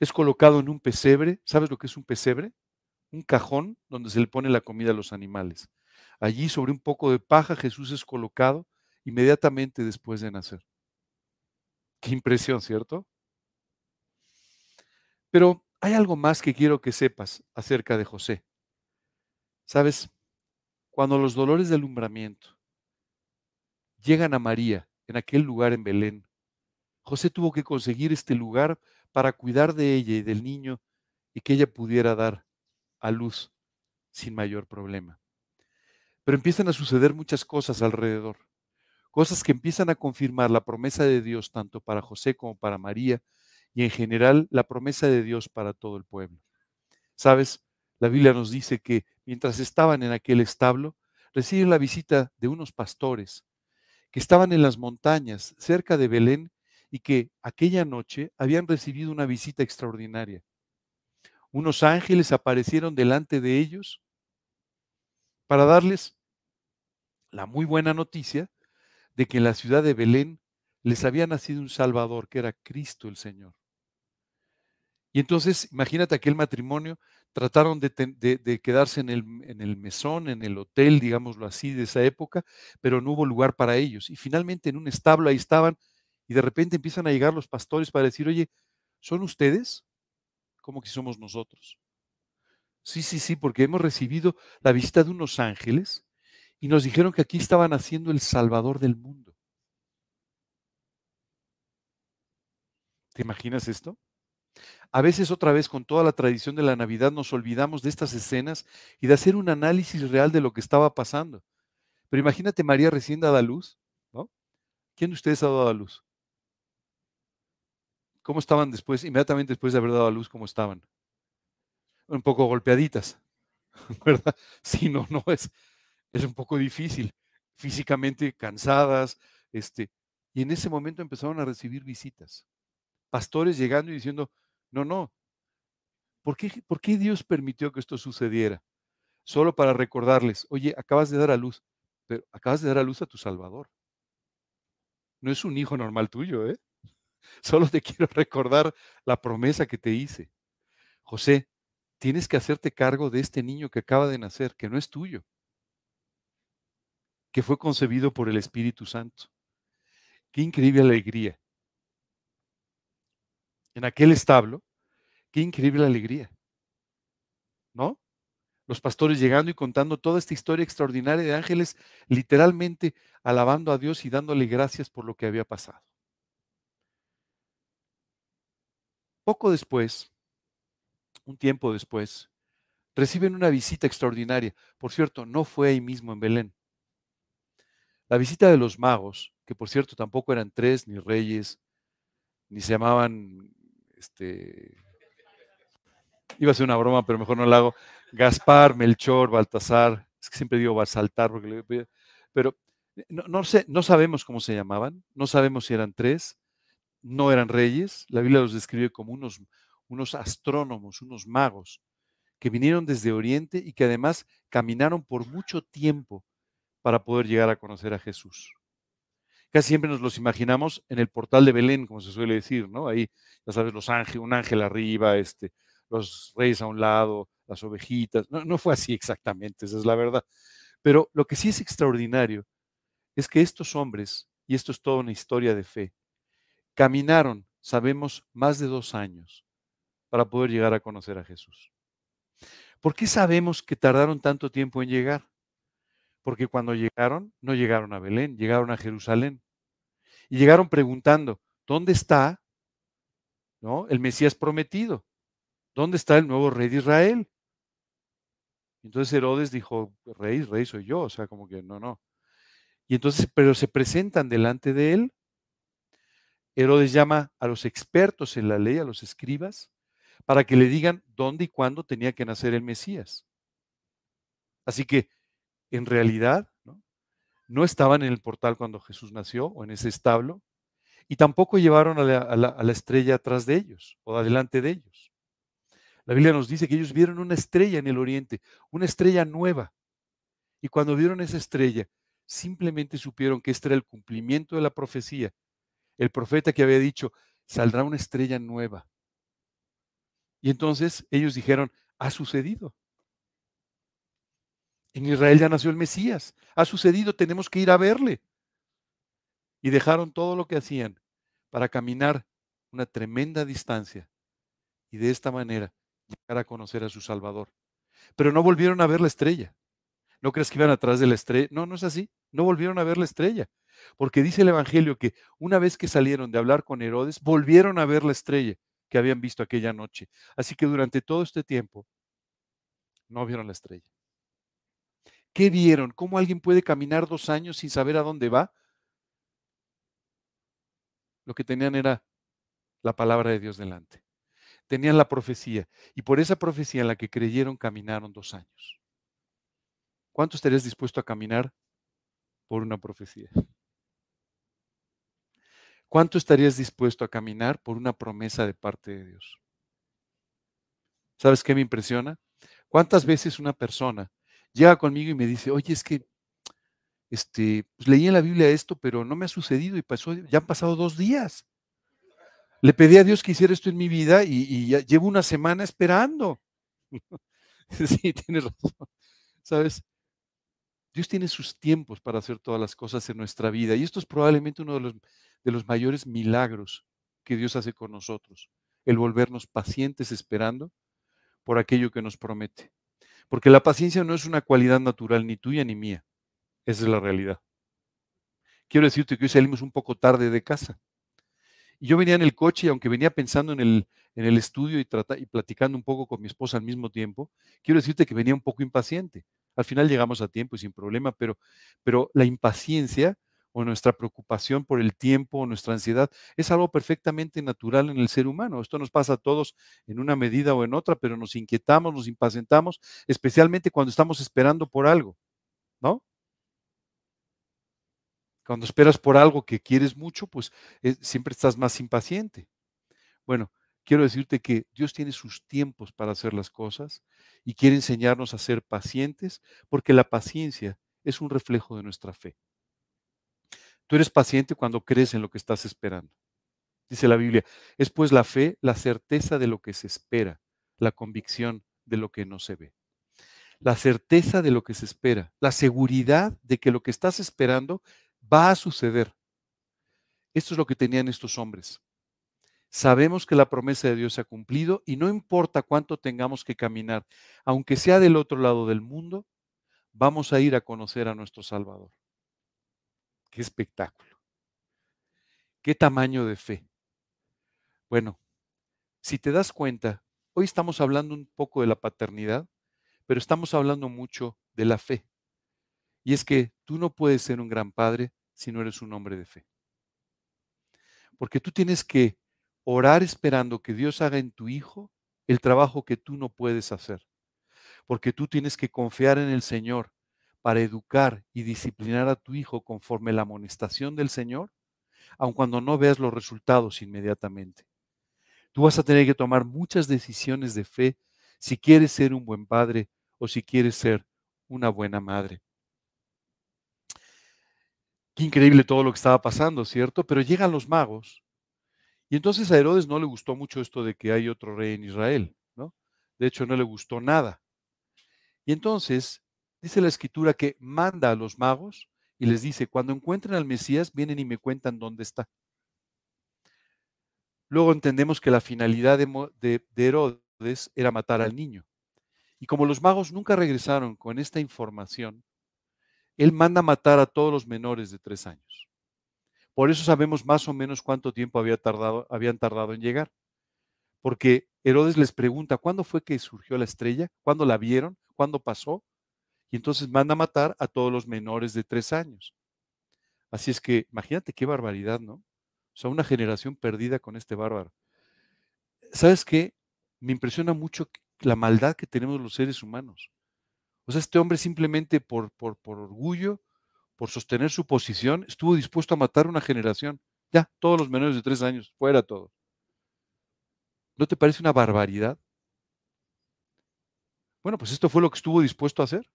A: Es colocado en un pesebre. ¿Sabes lo que es un pesebre? Un cajón donde se le pone la comida a los animales. Allí sobre un poco de paja Jesús es colocado inmediatamente después de nacer. Qué impresión, ¿cierto? Pero hay algo más que quiero que sepas acerca de José. ¿Sabes? Cuando los dolores de alumbramiento llegan a María en aquel lugar en Belén, José tuvo que conseguir este lugar para cuidar de ella y del niño y que ella pudiera dar a luz sin mayor problema. Pero empiezan a suceder muchas cosas alrededor, cosas que empiezan a confirmar la promesa de Dios tanto para José como para María y en general la promesa de Dios para todo el pueblo. Sabes, la Biblia nos dice que mientras estaban en aquel establo, reciben la visita de unos pastores que estaban en las montañas cerca de Belén y que aquella noche habían recibido una visita extraordinaria. Unos ángeles aparecieron delante de ellos para darles la muy buena noticia de que en la ciudad de Belén les había nacido un Salvador, que era Cristo el Señor. Y entonces, imagínate aquel matrimonio, trataron de, quedarse en el, en el, mesón, en el hotel, digámoslo así, de esa época, pero no hubo lugar para ellos. Y finalmente en un establo ahí estaban, y de repente empiezan a llegar los pastores para decir, oye, ¿son ustedes? ¿Cómo que somos nosotros? Sí, sí, sí, porque hemos recibido la visita de unos ángeles y nos dijeron que aquí estaban haciendo el Salvador del mundo. ¿Te imaginas esto? A veces otra vez con toda la tradición de la Navidad nos olvidamos de estas escenas y de hacer un análisis real de lo que estaba pasando. Pero imagínate María recién dada a luz, ¿no? ¿Quién de ustedes ha dado a luz? ¿Cómo estaban después, inmediatamente después de haber dado a luz, cómo estaban? Un poco golpeaditas, [laughs] ¿verdad? Sí, no, no, es, es un poco difícil, físicamente cansadas, este, y en ese momento empezaron a recibir visitas pastores llegando y diciendo, no, no, ¿por qué, ¿por qué Dios permitió que esto sucediera? Solo para recordarles, oye, acabas de dar a luz, pero acabas de dar a luz a tu Salvador. No es un hijo normal tuyo, ¿eh? [laughs] Solo te quiero recordar la promesa que te hice. José, tienes que hacerte cargo de este niño que acaba de nacer, que no es tuyo, que fue concebido por el Espíritu Santo. Qué increíble alegría en aquel establo, qué increíble alegría, ¿no? Los pastores llegando y contando toda esta historia extraordinaria de ángeles, literalmente alabando a Dios y dándole gracias por lo que había pasado. Poco después, un tiempo después, reciben una visita extraordinaria. Por cierto, no fue ahí mismo en Belén. La visita de los magos, que por cierto tampoco eran tres ni reyes, ni se llamaban este, iba a ser una broma, pero mejor no la hago. Gaspar, Melchor, Baltasar, es que siempre digo Balsaltar, porque pero no, sé, no sabemos cómo se llamaban, no sabemos si eran tres, no eran reyes, la Biblia los describe como unos, unos astrónomos, unos magos, que vinieron desde Oriente y que además caminaron por mucho tiempo para poder llegar a conocer a Jesús. Casi siempre nos los imaginamos en el portal de Belén, como se suele decir, ¿no? Ahí, ya sabes, los ángeles, un ángel arriba, este, los reyes a un lado, las ovejitas. No, no fue así exactamente, esa es la verdad. Pero lo que sí es extraordinario es que estos hombres, y esto es toda una historia de fe, caminaron, sabemos, más de dos años para poder llegar a conocer a Jesús. ¿Por qué sabemos que tardaron tanto tiempo en llegar? Porque cuando llegaron, no llegaron a Belén, llegaron a Jerusalén. Y llegaron preguntando, ¿dónde está ¿no? el Mesías prometido? ¿Dónde está el nuevo rey de Israel? Entonces Herodes dijo, rey, rey soy yo, o sea, como que no, no. Y entonces, pero se presentan delante de él. Herodes llama a los expertos en la ley, a los escribas, para que le digan dónde y cuándo tenía que nacer el Mesías. Así que en realidad ¿no? estaban en el portal cuando Jesús nació o en ese establo, y tampoco llevaron a la, estrella atrás de ellos o adelante de ellos. La Biblia nos dice que ellos vieron una estrella en el oriente, una estrella nueva. Y cuando vieron esa estrella, simplemente supieron que este era el cumplimiento de la profecía. El profeta que había dicho, saldrá una estrella nueva. Y entonces ellos dijeron, ha sucedido. En Israel ya nació el Mesías. Ha sucedido, tenemos que ir a verle. Y dejaron todo lo que hacían para caminar una tremenda distancia y de esta manera llegar a conocer a su Salvador. Pero no volvieron a ver la estrella. ¿No crees que iban atrás de la estrella? No, no es así. No volvieron a ver la estrella. Porque dice el Evangelio que una vez que salieron de hablar con Herodes, volvieron a ver la estrella que habían visto aquella noche. Así que durante todo este tiempo no vieron la estrella. ¿Qué vieron? ¿Cómo alguien puede caminar dos años sin saber a dónde va? Lo que tenían era la palabra de Dios delante. Tenían la profecía. Y por esa profecía en la que creyeron caminaron dos años. ¿Cuánto estarías dispuesto a caminar por una profecía? ¿Cuánto estarías dispuesto a caminar por una promesa de parte de Dios? ¿Sabes qué me impresiona? ¿Cuántas veces una persona llega conmigo y me dice, oye, es que este, pues leí en la Biblia esto, pero no me ha sucedido y pasó, ya han pasado dos días. Le pedí a Dios que hiciera esto en mi vida y, ya llevo una semana esperando. [laughs] sí, tienes razón. ¿Sabes? Dios tiene sus tiempos para hacer todas las cosas en nuestra vida y esto es probablemente uno de los, de los mayores milagros que Dios hace con nosotros, el volvernos pacientes esperando por aquello que nos promete. Porque la paciencia no es una cualidad natural ni tuya ni mía. Esa es la realidad. Quiero decirte que hoy salimos un poco tarde de casa. Y yo venía en el coche y aunque venía pensando en el, en el estudio y, y platicando un poco con mi esposa al mismo tiempo, quiero decirte que venía un poco impaciente. Al final llegamos a tiempo y sin problema, pero, pero la impaciencia o nuestra preocupación por el tiempo o nuestra ansiedad es algo perfectamente natural en el ser humano. Esto nos pasa a todos en una medida o en otra, pero nos inquietamos, nos impacientamos, especialmente cuando estamos esperando por algo, ¿no? Cuando esperas por algo que quieres mucho, pues eh, siempre estás más impaciente. Bueno, quiero decirte que Dios tiene sus tiempos para hacer las cosas y quiere enseñarnos a ser pacientes porque la paciencia es un reflejo de nuestra fe. Tú eres paciente cuando crees en lo que estás esperando. Dice la Biblia, es pues la fe, la certeza de lo que se espera, la convicción de lo que no se ve. La certeza de lo que se espera, la seguridad de que lo que estás esperando va a suceder. Esto es lo que tenían estos hombres. Sabemos que la promesa de Dios se ha cumplido y no importa cuánto tengamos que caminar, aunque sea del otro lado del mundo, vamos a ir a conocer a nuestro Salvador. Qué espectáculo. Qué tamaño de fe. Bueno, si te das cuenta, hoy estamos hablando un poco de la paternidad, pero estamos hablando mucho de la fe. Y es que tú no puedes ser un gran padre si no eres un hombre de fe. Porque tú tienes que orar esperando que Dios haga en tu hijo el trabajo que tú no puedes hacer. Porque tú tienes que confiar en el Señor para educar y disciplinar a tu hijo conforme la amonestación del Señor, aun cuando no veas los resultados inmediatamente. Tú vas a tener que tomar muchas decisiones de fe si quieres ser un buen padre o si quieres ser una buena madre. Qué increíble todo lo que estaba pasando, ¿cierto? Pero llegan los magos. Y entonces a Herodes no le gustó mucho esto de que hay otro rey en Israel, ¿no? De hecho, no le gustó nada. Y entonces Dice la escritura que manda a los magos y les dice, cuando encuentren al Mesías, vienen y me cuentan dónde está. Luego entendemos que la finalidad de, Herodes era matar al niño. Y como los magos nunca regresaron con esta información, él manda matar a todos los menores de tres años. Por eso sabemos más o menos cuánto tiempo había tardado, habían tardado en llegar. Porque Herodes les pregunta, ¿cuándo fue que surgió la estrella? ¿Cuándo la vieron? ¿Cuándo pasó? Y entonces manda a matar a todos los menores de tres años. Así es que imagínate qué barbaridad, ¿no? O sea, una generación perdida con este bárbaro. ¿Sabes qué? Me impresiona mucho la maldad que tenemos los seres humanos. O sea, este hombre simplemente por, por, por orgullo, por sostener su posición, estuvo dispuesto a matar una generación. Ya, todos los menores de tres años, fuera todo. ¿No te parece una barbaridad? Bueno, pues esto fue lo que estuvo dispuesto a hacer.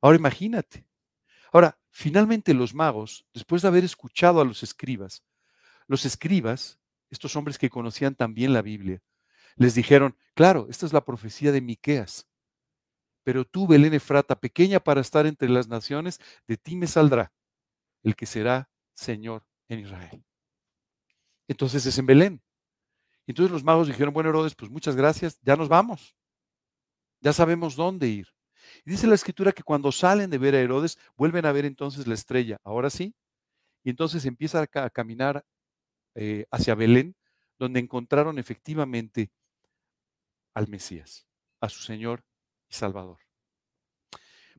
A: Ahora imagínate. Ahora, finalmente los magos, después de haber escuchado a los escribas, los escribas, estos hombres que conocían también la Biblia, les dijeron, claro, esta es la profecía de Miqueas. Pero tú, Belén Efrata, pequeña para estar entre las naciones, de ti me saldrá el que será Señor en Israel. Entonces es en Belén. Entonces los magos dijeron, bueno, Herodes, pues muchas gracias, ya nos vamos. Ya sabemos dónde ir. Y dice la escritura que cuando salen de ver a Herodes, vuelven a ver entonces la estrella, ahora sí, y entonces empiezan a, caminar eh, hacia Belén, donde encontraron efectivamente al Mesías, a su Señor y Salvador.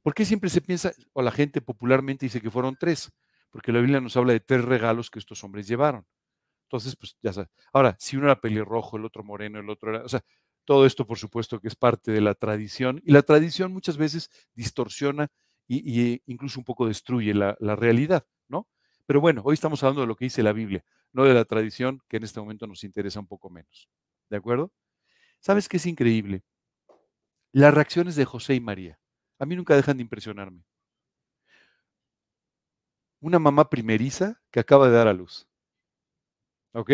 A: ¿Por qué siempre se piensa, o la gente popularmente dice que fueron tres? Porque la Biblia nos habla de tres regalos que estos hombres llevaron. Entonces, pues ya sabes. Ahora, si uno era pelirrojo, el otro moreno, el otro era, todo esto por supuesto que es parte de la tradición y la tradición muchas veces distorsiona y, incluso un poco destruye la, la realidad, ¿no? Pero bueno, hoy estamos hablando de lo que dice la Biblia, no de la tradición que en este momento nos interesa un poco menos. ¿De acuerdo? ¿Sabes qué es increíble? Las reacciones de José y María. A mí nunca dejan de impresionarme. Una mamá primeriza que acaba de dar a luz. ¿Ok?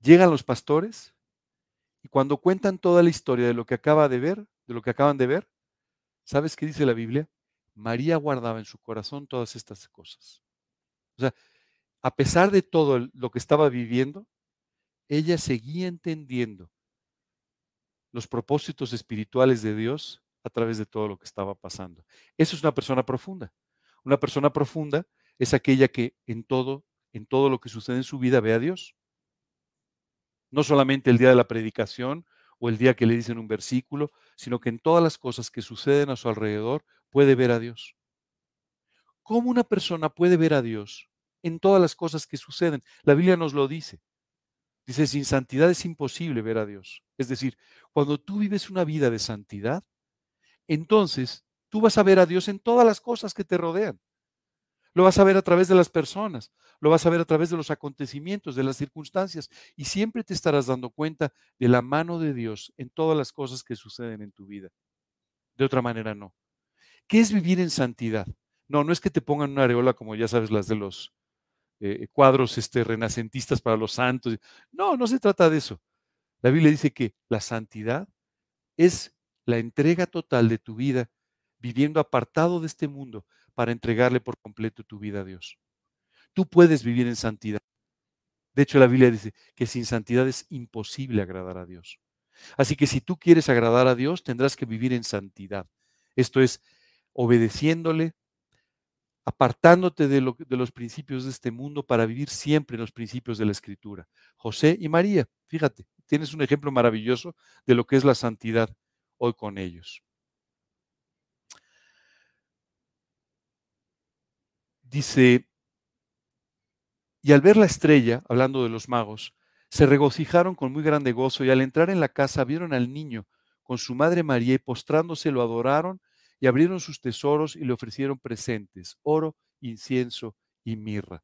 A: Llegan los pastores cuando cuentan toda la historia de lo que acaba de ver, de lo que acaban de ver, ¿sabes qué dice la Biblia? María guardaba en su corazón todas estas cosas. O sea, a pesar de todo lo que estaba viviendo, ella seguía entendiendo los propósitos espirituales de Dios a través de todo lo que estaba pasando. Eso es una persona profunda. Una persona profunda es aquella que en todo, en todo lo que sucede en su vida ve a Dios. No solamente el día de la predicación o el día que le dicen un versículo, sino que en todas las cosas que suceden a su alrededor puede ver a Dios. ¿Cómo una persona puede ver a Dios en todas las cosas que suceden? La Biblia nos lo dice. Dice, sin santidad es imposible ver a Dios. Es decir, cuando tú vives una vida de santidad, entonces tú vas a ver a Dios en todas las cosas que te rodean. Lo vas a ver a través de las personas, lo vas a ver a través de los acontecimientos, de las circunstancias, y siempre te estarás dando cuenta de la mano de Dios en todas las cosas que suceden en tu vida. De otra manera, no. ¿Qué es vivir en santidad? No, no es que te pongan una areola como ya sabes las de los eh, cuadros este, renacentistas para los santos. No, no se trata de eso. La Biblia dice que la santidad es la entrega total de tu vida, viviendo apartado de este mundo para entregarle por completo tu vida a Dios. Tú puedes vivir en santidad. De hecho, la Biblia dice que sin santidad es imposible agradar a Dios. Así que si tú quieres agradar a Dios, tendrás que vivir en santidad. Esto es, obedeciéndole, apartándote de, los principios de este mundo para vivir siempre en los principios de la Escritura. José y María, fíjate, tienes un ejemplo maravilloso de lo que es la santidad hoy con ellos. Dice, y al ver la estrella, hablando de los magos, se regocijaron con muy grande gozo y al entrar en la casa vieron al niño con su madre María y postrándose lo adoraron y abrieron sus tesoros y le ofrecieron presentes, oro, incienso y mirra.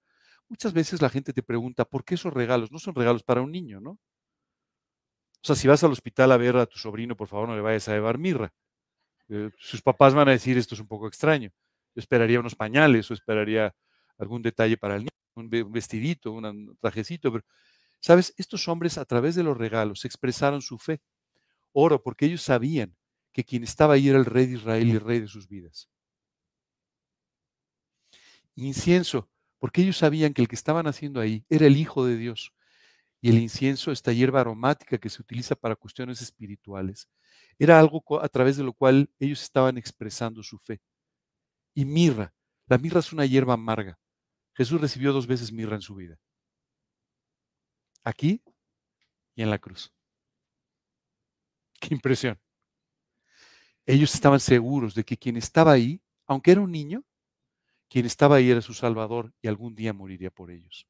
A: Muchas veces la gente te pregunta, ¿por qué esos regalos? No son regalos para un niño, ¿no? O sea, si vas al hospital a ver a tu sobrino, por favor no le vayas a llevar mirra. Eh, sus papás van a decir, esto es un poco extraño. Yo esperaría unos pañales o esperaría algún detalle para el niño, un vestidito, un trajecito. Pero, ¿sabes? Estos hombres a través de los regalos expresaron su fe. Oro, porque ellos sabían que quien estaba ahí era el rey de Israel y el rey de sus vidas. Incienso, porque ellos sabían que el que estaban haciendo ahí era el Hijo de Dios. Y el incienso, esta hierba aromática que se utiliza para cuestiones espirituales, era algo a través de lo cual ellos estaban expresando su fe. Y mirra, la mirra es una hierba amarga. Jesús recibió dos veces mirra en su vida. Aquí y en la cruz. Qué impresión. Ellos estaban seguros de que quien estaba ahí, aunque era un niño, quien estaba ahí era su Salvador y algún día moriría por ellos.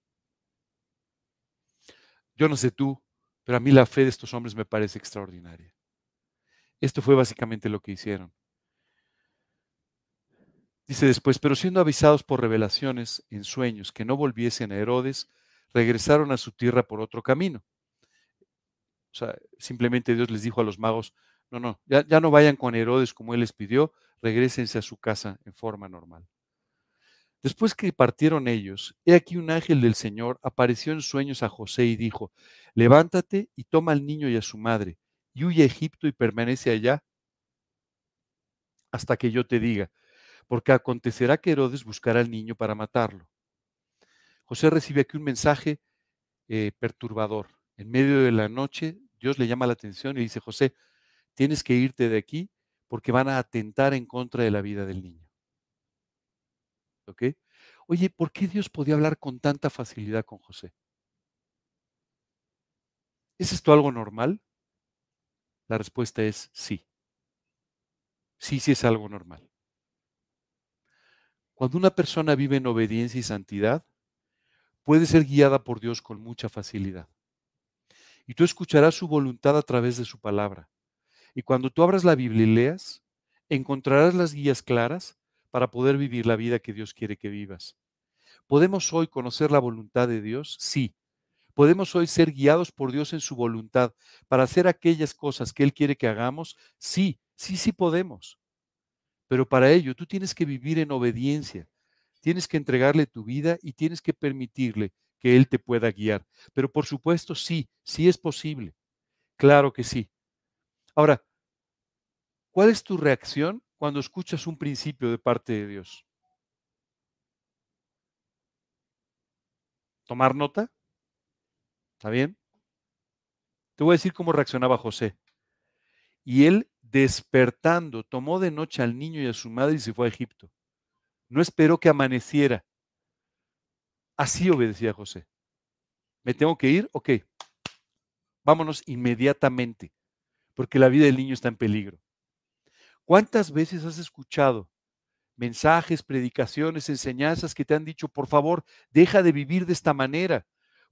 A: Yo no sé tú, pero a mí la fe de estos hombres me parece extraordinaria. Esto fue básicamente lo que hicieron. Dice después, pero siendo avisados por revelaciones en sueños que no volviesen a Herodes, regresaron a su tierra por otro camino. O sea, simplemente Dios les dijo a los magos, no, no, ya, ya no vayan con Herodes como él les pidió, regresense a su casa en forma normal. Después que partieron ellos, he aquí un ángel del Señor apareció en sueños a José y dijo, levántate y toma al niño y a su madre, y huye a Egipto y permanece allá hasta que yo te diga, porque acontecerá que Herodes buscará al niño para matarlo. José recibe aquí un mensaje eh, perturbador. En medio de la noche, Dios le llama la atención y dice, José, tienes que irte de aquí porque van a atentar en contra de la vida del niño. ¿Ok? Oye, ¿por qué Dios podía hablar con tanta facilidad con José? ¿Es esto algo normal? La respuesta es sí. Sí, sí es algo normal. Cuando una persona vive en obediencia y santidad, puede ser guiada por Dios con mucha facilidad. Y tú escucharás su voluntad a través de su palabra. Y cuando tú abras la Biblia y leas, encontrarás las guías claras para poder vivir la vida que Dios quiere que vivas. ¿Podemos hoy conocer la voluntad de Dios? Sí. ¿Podemos hoy ser guiados por Dios en su voluntad para hacer aquellas cosas que Él quiere que hagamos? Sí, sí, sí podemos. Pero para ello tú tienes que vivir en obediencia, tienes que entregarle tu vida y tienes que permitirle que Él te pueda guiar. Pero por supuesto, sí, sí es posible. Claro que sí. Ahora, ¿cuál es tu reacción cuando escuchas un principio de parte de Dios? ¿Tomar nota? ¿Está bien? Te voy a decir cómo reaccionaba José. Y él, despertando, tomó de noche al niño y a su madre y se fue a Egipto. No esperó que amaneciera. Así obedecía José. ¿Me tengo que ir? Ok. Vámonos inmediatamente, porque la vida del niño está en peligro. ¿Cuántas veces has escuchado mensajes, predicaciones, enseñanzas que te han dicho, por favor, deja de vivir de esta manera?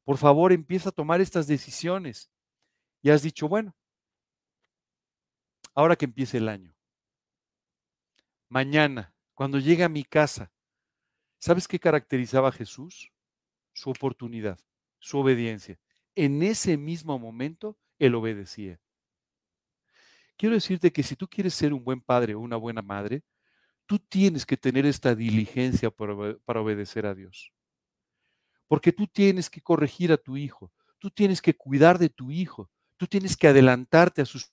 A: Por favor, empieza a tomar estas decisiones. Y has dicho, bueno, ahora que empiece el año, mañana, cuando llegue a mi casa, ¿sabes qué caracterizaba a Jesús? Su oportunidad, su obediencia. En ese mismo momento, él obedecía. Quiero decirte que si tú quieres ser un buen padre o una buena madre, tú tienes que tener esta diligencia para, obedecer a Dios porque tú tienes que corregir a tu hijo, tú tienes que cuidar de tu hijo, tú tienes que adelantarte a sus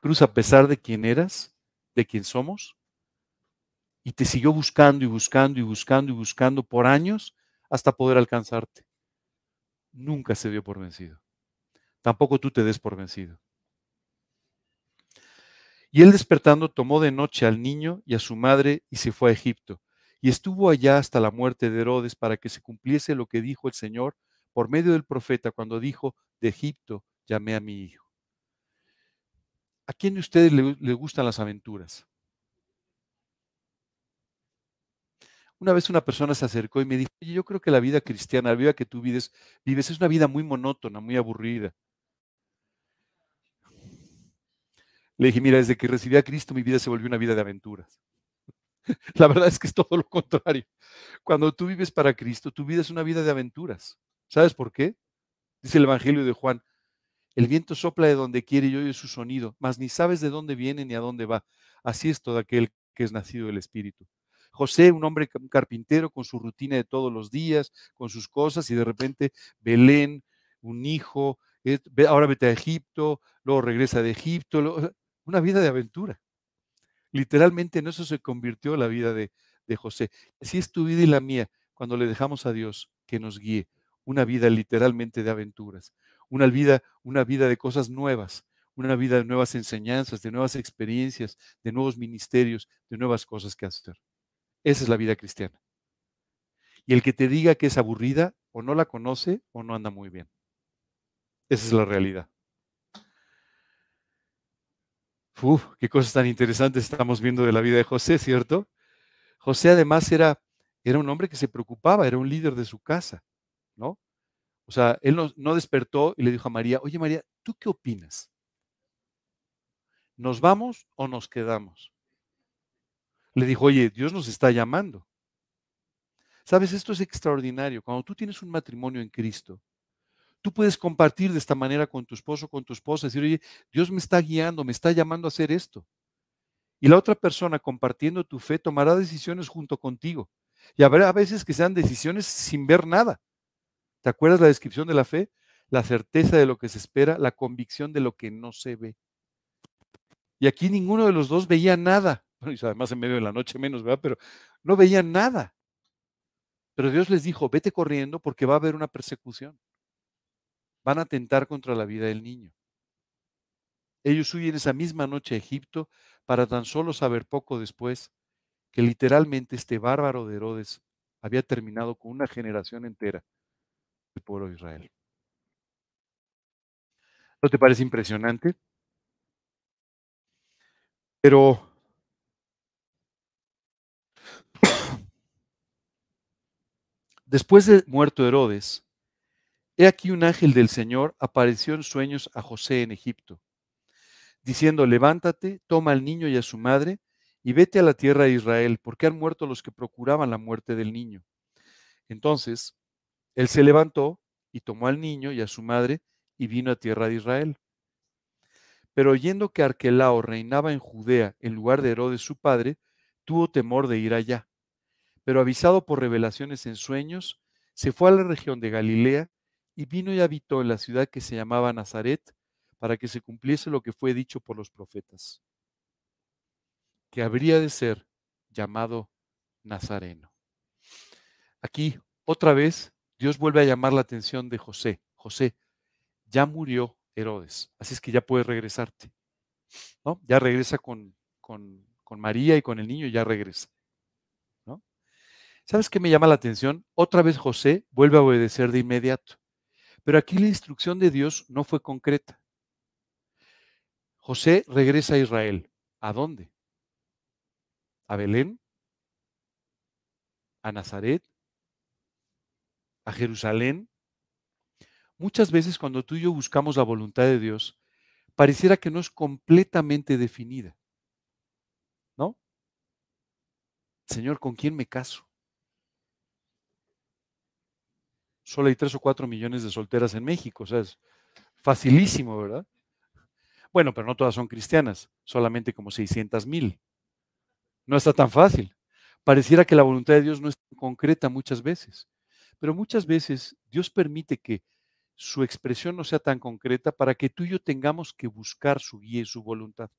A: cruz a pesar de quién eras, de quién somos, y te siguió buscando y buscando y buscando y buscando por años hasta poder alcanzarte. Nunca se dio por vencido. Tampoco tú te des por vencido. Y él despertando tomó de noche al niño y a su madre y se fue a Egipto. Y estuvo allá hasta la muerte de Herodes para que se cumpliese lo que dijo el Señor por medio del profeta cuando dijo, de Egipto llamé a mi hijo. ¿A quién de ustedes le, gustan las aventuras? Una vez una persona se acercó y me dijo, yo creo que la vida cristiana, la vida que tú vives, vives es una vida muy monótona, muy aburrida. Le dije, mira, desde que recibí a Cristo mi vida se volvió una vida de aventuras. [laughs] La verdad es que es todo lo contrario. Cuando tú vives para Cristo, tu vida es una vida de aventuras. ¿Sabes por qué? Dice el Evangelio de Juan, el viento sopla de donde quiere y oye su sonido, mas ni sabes de dónde viene ni a dónde va. Así es todo aquel que es nacido del Espíritu. José, un hombre carpintero con su rutina de todos los días, con sus cosas, y de repente Belén, un hijo, ahora vete a Egipto, luego regresa de Egipto, una vida de aventura. Literalmente en eso se convirtió la vida de, de José. Así es tu vida y la mía cuando le dejamos a Dios que nos guíe. Una vida literalmente de aventuras, una vida, una vida de cosas nuevas, una vida de nuevas enseñanzas, de nuevas experiencias, de nuevos ministerios, de nuevas cosas que hacer. Esa es la vida cristiana. Y el que te diga que es aburrida, o no la conoce o no anda muy bien. Esa es la realidad. Uf, qué cosas tan interesantes estamos viendo de la vida de José, ¿cierto? José además era, era un hombre que se preocupaba, era un líder de su casa, ¿no? O sea, él no, despertó y le dijo a María, oye María, ¿tú qué opinas? ¿Nos vamos o nos quedamos? Le dijo, oye, Dios nos está llamando. Sabes, esto es extraordinario. Cuando tú tienes un matrimonio en Cristo, tú puedes compartir de esta manera con tu esposo, con tu esposa, decir, oye, Dios me está guiando, me está llamando a hacer esto. Y la otra persona compartiendo tu fe tomará decisiones junto contigo. Y habrá veces que sean decisiones sin ver nada. ¿Te acuerdas la descripción de la fe? La certeza de lo que se espera, la convicción de lo que no se ve. Y aquí ninguno de los dos veía nada. [laughs] Además en medio de la noche menos, ¿verdad? Pero no veían nada. Pero Dios les dijo, vete corriendo porque va a haber una persecución. Van a atentar contra la vida del niño. Ellos huyen esa misma noche a Egipto para tan solo saber poco después que literalmente este bárbaro de Herodes había terminado con una generación entera del pueblo de Israel. ¿No te parece impresionante? Pero después de muerto Herodes, he aquí un ángel del Señor apareció en sueños a José en Egipto diciendo, levántate, toma al niño y a su madre, y vete a la tierra de Israel, porque han muerto los que procuraban la muerte del niño. Entonces, él se levantó y tomó al niño y a su madre, y vino a tierra de Israel. Pero oyendo que Arquelao reinaba en Judea en lugar de Herodes su padre, tuvo temor de ir allá. Pero avisado por revelaciones en sueños, se fue a la región de Galilea y vino y habitó en la ciudad que se llamaba Nazaret, para que se cumpliese lo que fue dicho por los profetas, que habría de ser llamado Nazareno. Aquí, otra vez, Dios vuelve a llamar la atención de José. José, ya murió Herodes, así es que ya puedes regresarte. ¿no? Ya regresa con, con, con María y con el niño, ya regresa. ¿no? ¿Sabes qué me llama la atención? Otra vez José vuelve a obedecer de inmediato. Pero aquí la instrucción de Dios no fue concreta. José regresa a Israel. ¿A dónde? ¿A Belén? ¿A Nazaret? ¿A Jerusalén? Muchas veces cuando tú y yo buscamos la voluntad de Dios, pareciera que no es completamente definida. ¿No? Señor, ¿con quién me caso? Solo hay tres o cuatro millones de solteras en México, o sea, es facilísimo, ¿verdad? Bueno, pero no todas son cristianas, solamente como 600 mil. No está tan fácil. Pareciera que la voluntad de Dios no es concreta muchas veces, pero muchas veces Dios permite que su expresión no sea tan concreta para que tú y yo tengamos que buscar su guía y su voluntad.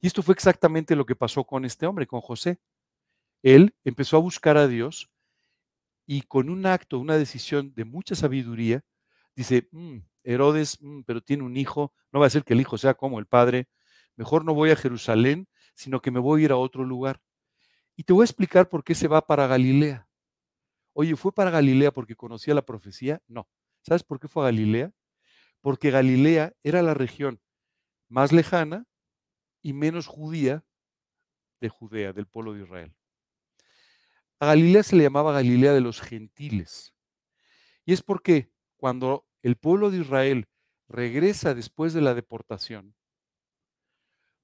A: Y esto fue exactamente lo que pasó con este hombre, con José. Él empezó a buscar a Dios y con un acto, una decisión de mucha sabiduría, dice, mm, Herodes, mm, pero tiene un hijo, no va a ser que el hijo sea como el padre, mejor no voy a Jerusalén, sino que me voy a ir a otro lugar. Y te voy a explicar por qué se va para Galilea. Oye, ¿fue para Galilea porque conocía la profecía? No. ¿Sabes por qué fue a Galilea? Porque Galilea era la región más lejana y menos judía de Judea, del pueblo de Israel. A Galilea se le llamaba Galilea de los gentiles. Y es porque cuando el pueblo de Israel regresa después de la deportación,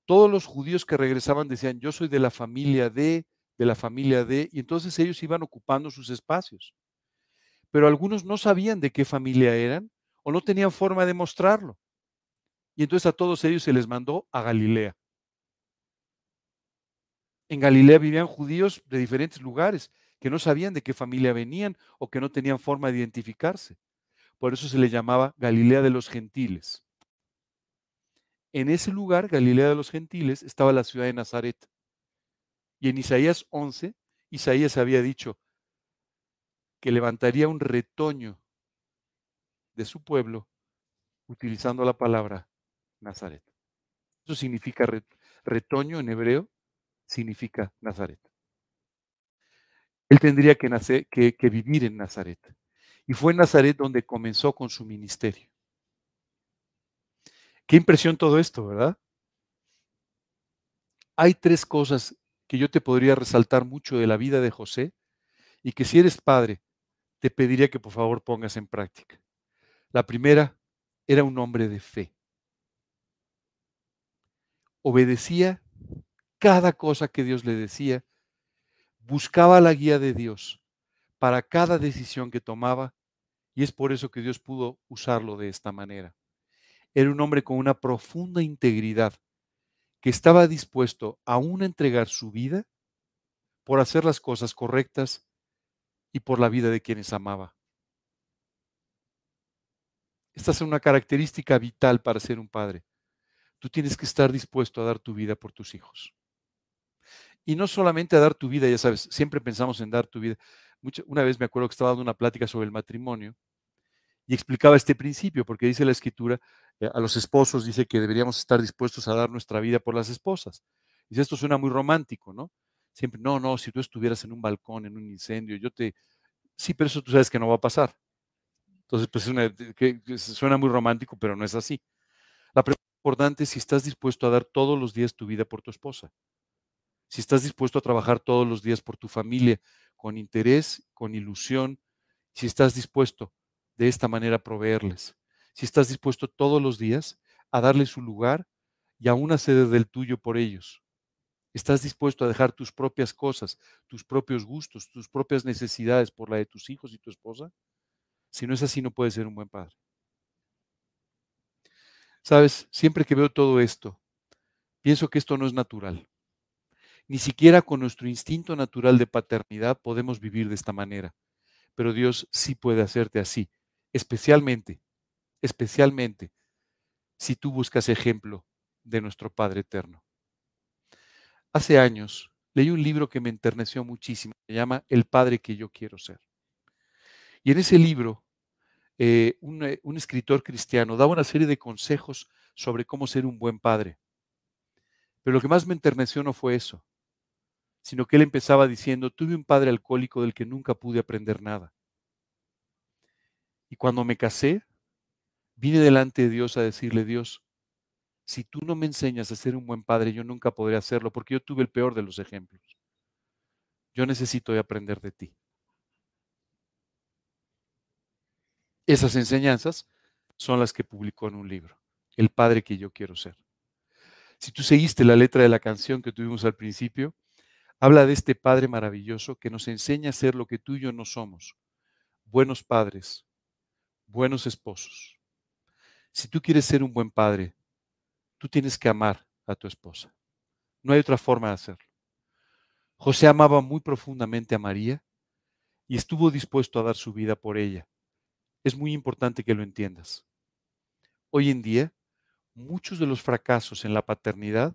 A: todos los judíos que regresaban decían, yo soy de la familia de, de la familia de, y entonces ellos iban ocupando sus espacios. Pero algunos no sabían de qué familia eran o no tenían forma de mostrarlo. Y entonces a todos ellos se les mandó a Galilea. En Galilea vivían judíos de diferentes lugares que no sabían de qué familia venían o que no tenían forma de identificarse. Por eso se le llamaba Galilea de los Gentiles. En ese lugar, Galilea de los Gentiles, estaba la ciudad de Nazaret. Y en Isaías 11, Isaías había dicho que levantaría un retoño de su pueblo utilizando la palabra Nazaret. Eso significa retoño en hebreo, significa Nazaret. Él tendría que, nacer, que, vivir en Nazaret. Y fue en Nazaret donde comenzó con su ministerio. Qué impresión todo esto, ¿verdad? Hay tres cosas que yo te podría resaltar mucho de la vida de José y que si eres padre, te pediría que por favor pongas en práctica. La primera, era un hombre de fe. Obedecía cada cosa que Dios le decía, buscaba la guía de Dios para cada decisión que tomaba y es por eso que Dios pudo usarlo de esta manera. Era un hombre con una profunda integridad que estaba dispuesto aún a entregar su vida por hacer las cosas correctas y por la vida de quienes amaba. Esta es una característica vital para ser un padre. Tú tienes que estar dispuesto a dar tu vida por tus hijos. Y no solamente a dar tu vida, ya sabes, siempre pensamos en dar tu vida. una vez me acuerdo que estaba dando una plática sobre el matrimonio y explicaba este principio, porque dice la escritura, a los esposos dice que deberíamos estar dispuestos a dar nuestra vida por las esposas. Y esto suena muy romántico, ¿no? Siempre, no, no, si tú estuvieras en un balcón, en un incendio, yo te... Sí, pero eso tú sabes que no va a pasar. Entonces, pues que, suena muy romántico, pero no es así. La pregunta importante es si estás dispuesto a dar todos los días tu vida por tu esposa. Si estás dispuesto a trabajar todos los días por tu familia, con interés, con ilusión, si estás dispuesto de esta manera a proveerles, si estás dispuesto todos los días a darles su lugar y aún a ceder del tuyo por ellos. Estás dispuesto a dejar tus propias cosas, tus propios gustos, tus propias necesidades por la de tus hijos y tu esposa. Si no es así, no puedes ser un buen padre. Sabes, siempre que veo todo esto, pienso que esto no es natural. Ni siquiera con nuestro instinto natural de paternidad podemos vivir de esta manera. Pero Dios sí puede hacerte así, especialmente, especialmente si tú buscas ejemplo de nuestro Padre Eterno. Hace años leí un libro que me enterneció muchísimo, se llama El Padre que yo quiero ser. Y en ese libro eh, eh, un, escritor cristiano, daba una serie de consejos sobre cómo ser un buen padre. Pero lo que más me enterneció no fue eso, sino que él empezaba diciendo, tuve un padre alcohólico del que nunca pude aprender nada. Y cuando me casé, vine delante de Dios a decirle, Dios, si tú no me enseñas a ser un buen padre, yo nunca podré hacerlo, porque yo tuve el peor de los ejemplos. Yo necesito aprender de ti. Esas enseñanzas son las que publicó en un libro, El Padre que yo quiero ser. Si tú seguiste la letra de la canción que tuvimos al principio, habla de este Padre maravilloso que nos enseña a ser lo que tú y yo no somos, buenos padres, buenos esposos. Si tú quieres ser un buen padre, tú tienes que amar a tu esposa. No hay otra forma de hacerlo. José amaba muy profundamente a María y estuvo dispuesto a dar su vida por ella es muy importante que lo entiendas. Hoy en día, muchos de los fracasos en la paternidad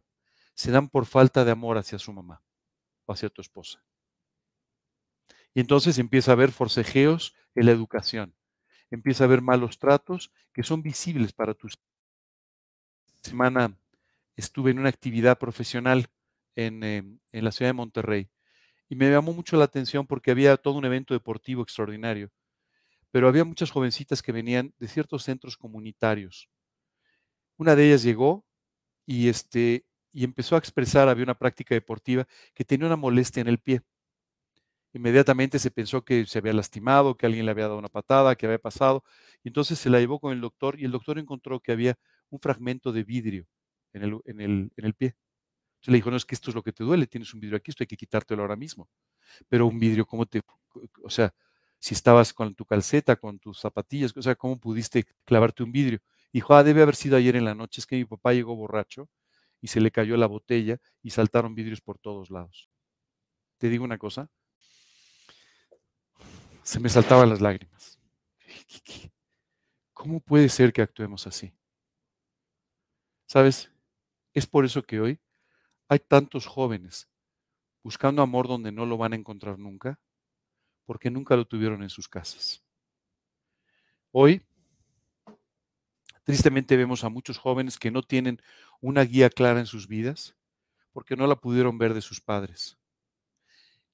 A: se dan por falta de amor hacia su mamá o hacia tu esposa. Y entonces empieza a haber forcejeos en la educación, empieza a haber malos tratos que son visibles para tus. Semana estuve en una actividad profesional en, em, en la ciudad de Monterrey y me llamó mucho la atención porque había todo un evento deportivo extraordinario pero había muchas jovencitas que venían de ciertos centros comunitarios. Una de ellas llegó y, este, y empezó a expresar, había una práctica deportiva, que tenía una molestia en el pie. Inmediatamente se pensó que se había lastimado, que alguien le había dado una patada, que había pasado. Y entonces se la llevó con el doctor y el doctor encontró que había un fragmento de vidrio en el, en el, en el pie. Entonces le dijo, no es que esto es lo que te duele, tienes un vidrio aquí, esto hay que quitártelo ahora mismo. Pero un vidrio, ¿cómo te...? O sea, si estabas con tu calceta, con tus zapatillas, o sea, ¿cómo pudiste clavarte un vidrio? Dijo, ah, debe haber sido ayer en la noche, es que mi papá llegó borracho y se le cayó la botella y saltaron vidrios por todos lados. Te digo una cosa, se me saltaban las lágrimas. ¿Cómo puede ser que actuemos así? ¿Sabes? Es por eso que hoy hay tantos jóvenes buscando amor donde no lo van a encontrar nunca, porque nunca lo tuvieron en sus casas. Hoy, tristemente vemos a muchos jóvenes que no tienen una guía clara en sus vidas, porque no la pudieron ver de sus padres.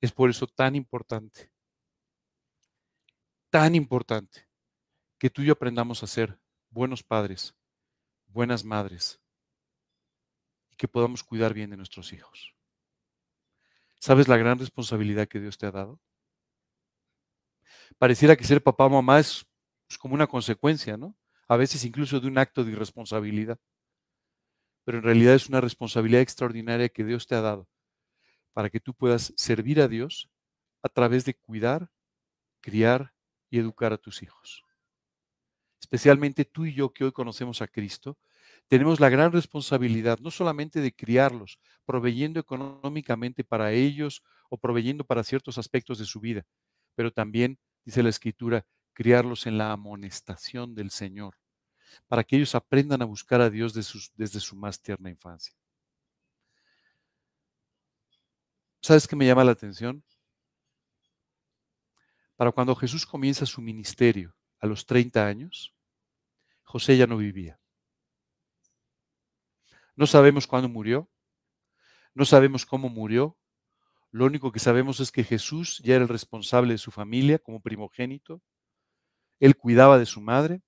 A: Es por eso tan importante, tan importante, que tú y yo aprendamos a ser buenos padres, buenas madres, y que podamos cuidar bien de nuestros hijos. ¿Sabes la gran responsabilidad que Dios te ha dado? Pareciera que ser papá o mamá es pues, como una consecuencia, ¿no? A veces incluso de un acto de irresponsabilidad. Pero en realidad es una responsabilidad extraordinaria que Dios te ha dado para que tú puedas servir a Dios a través de cuidar, criar y educar a tus hijos. Especialmente tú y yo que hoy conocemos a Cristo, tenemos la gran responsabilidad no solamente de criarlos, proveyendo económicamente para ellos o proveyendo para ciertos aspectos de su vida, pero también, dice la Escritura, criarlos en la amonestación del Señor, para que ellos aprendan a buscar a Dios desde su más tierna infancia. ¿Sabes qué me llama la atención? Para cuando Jesús comienza su ministerio a los 30 años, José ya no vivía. No sabemos cuándo murió, no sabemos cómo murió. Lo único que sabemos es que Jesús ya era el responsable de su familia como primogénito. Él cuidaba de su madre.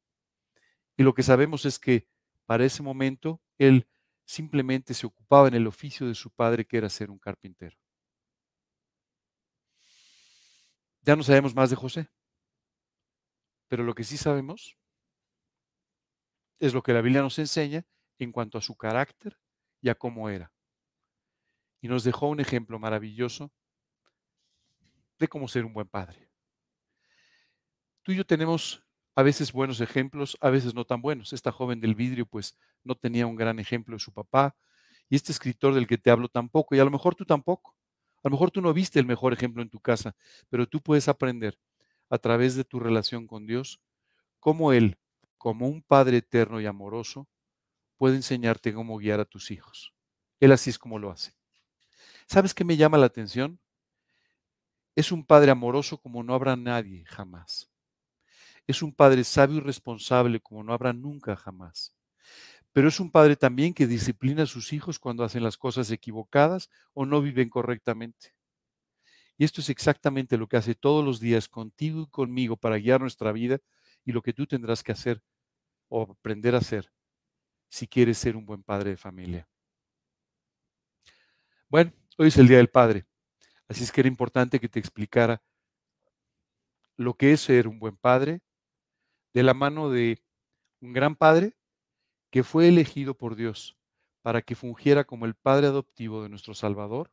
A: Y lo que sabemos es que para ese momento él simplemente se ocupaba en el oficio de su padre, que era ser un carpintero. Ya no sabemos más de José. Pero lo que sí sabemos es lo que la Biblia nos enseña en cuanto a su carácter y a cómo era. Y nos dejó un ejemplo maravilloso de cómo ser un buen padre. Tú y yo tenemos a veces buenos ejemplos, a veces no tan buenos. Esta joven del vidrio pues no tenía un gran ejemplo de su papá y este escritor del que te hablo tampoco y a lo mejor tú tampoco. A lo mejor tú no viste el mejor ejemplo en tu casa, pero tú puedes aprender a través de tu relación con Dios cómo Él, como un Padre eterno y amoroso, puede enseñarte cómo guiar a tus hijos. Él así es como lo hace. ¿Sabes qué me llama la atención? Es un padre amoroso como no habrá nadie jamás. Es un padre sabio y responsable como no habrá nunca jamás. Pero es un padre también que disciplina a sus hijos cuando hacen las cosas equivocadas o no viven correctamente. Y esto es exactamente lo que hace todos los días contigo y conmigo para guiar nuestra vida y lo que tú tendrás que hacer o aprender a hacer si quieres ser un buen padre de familia. Bueno, hoy es el Día del Padre, así es que era importante que te explicara lo que es ser un buen padre de la mano de un gran padre que fue elegido por Dios para que fungiera como el padre adoptivo de nuestro Salvador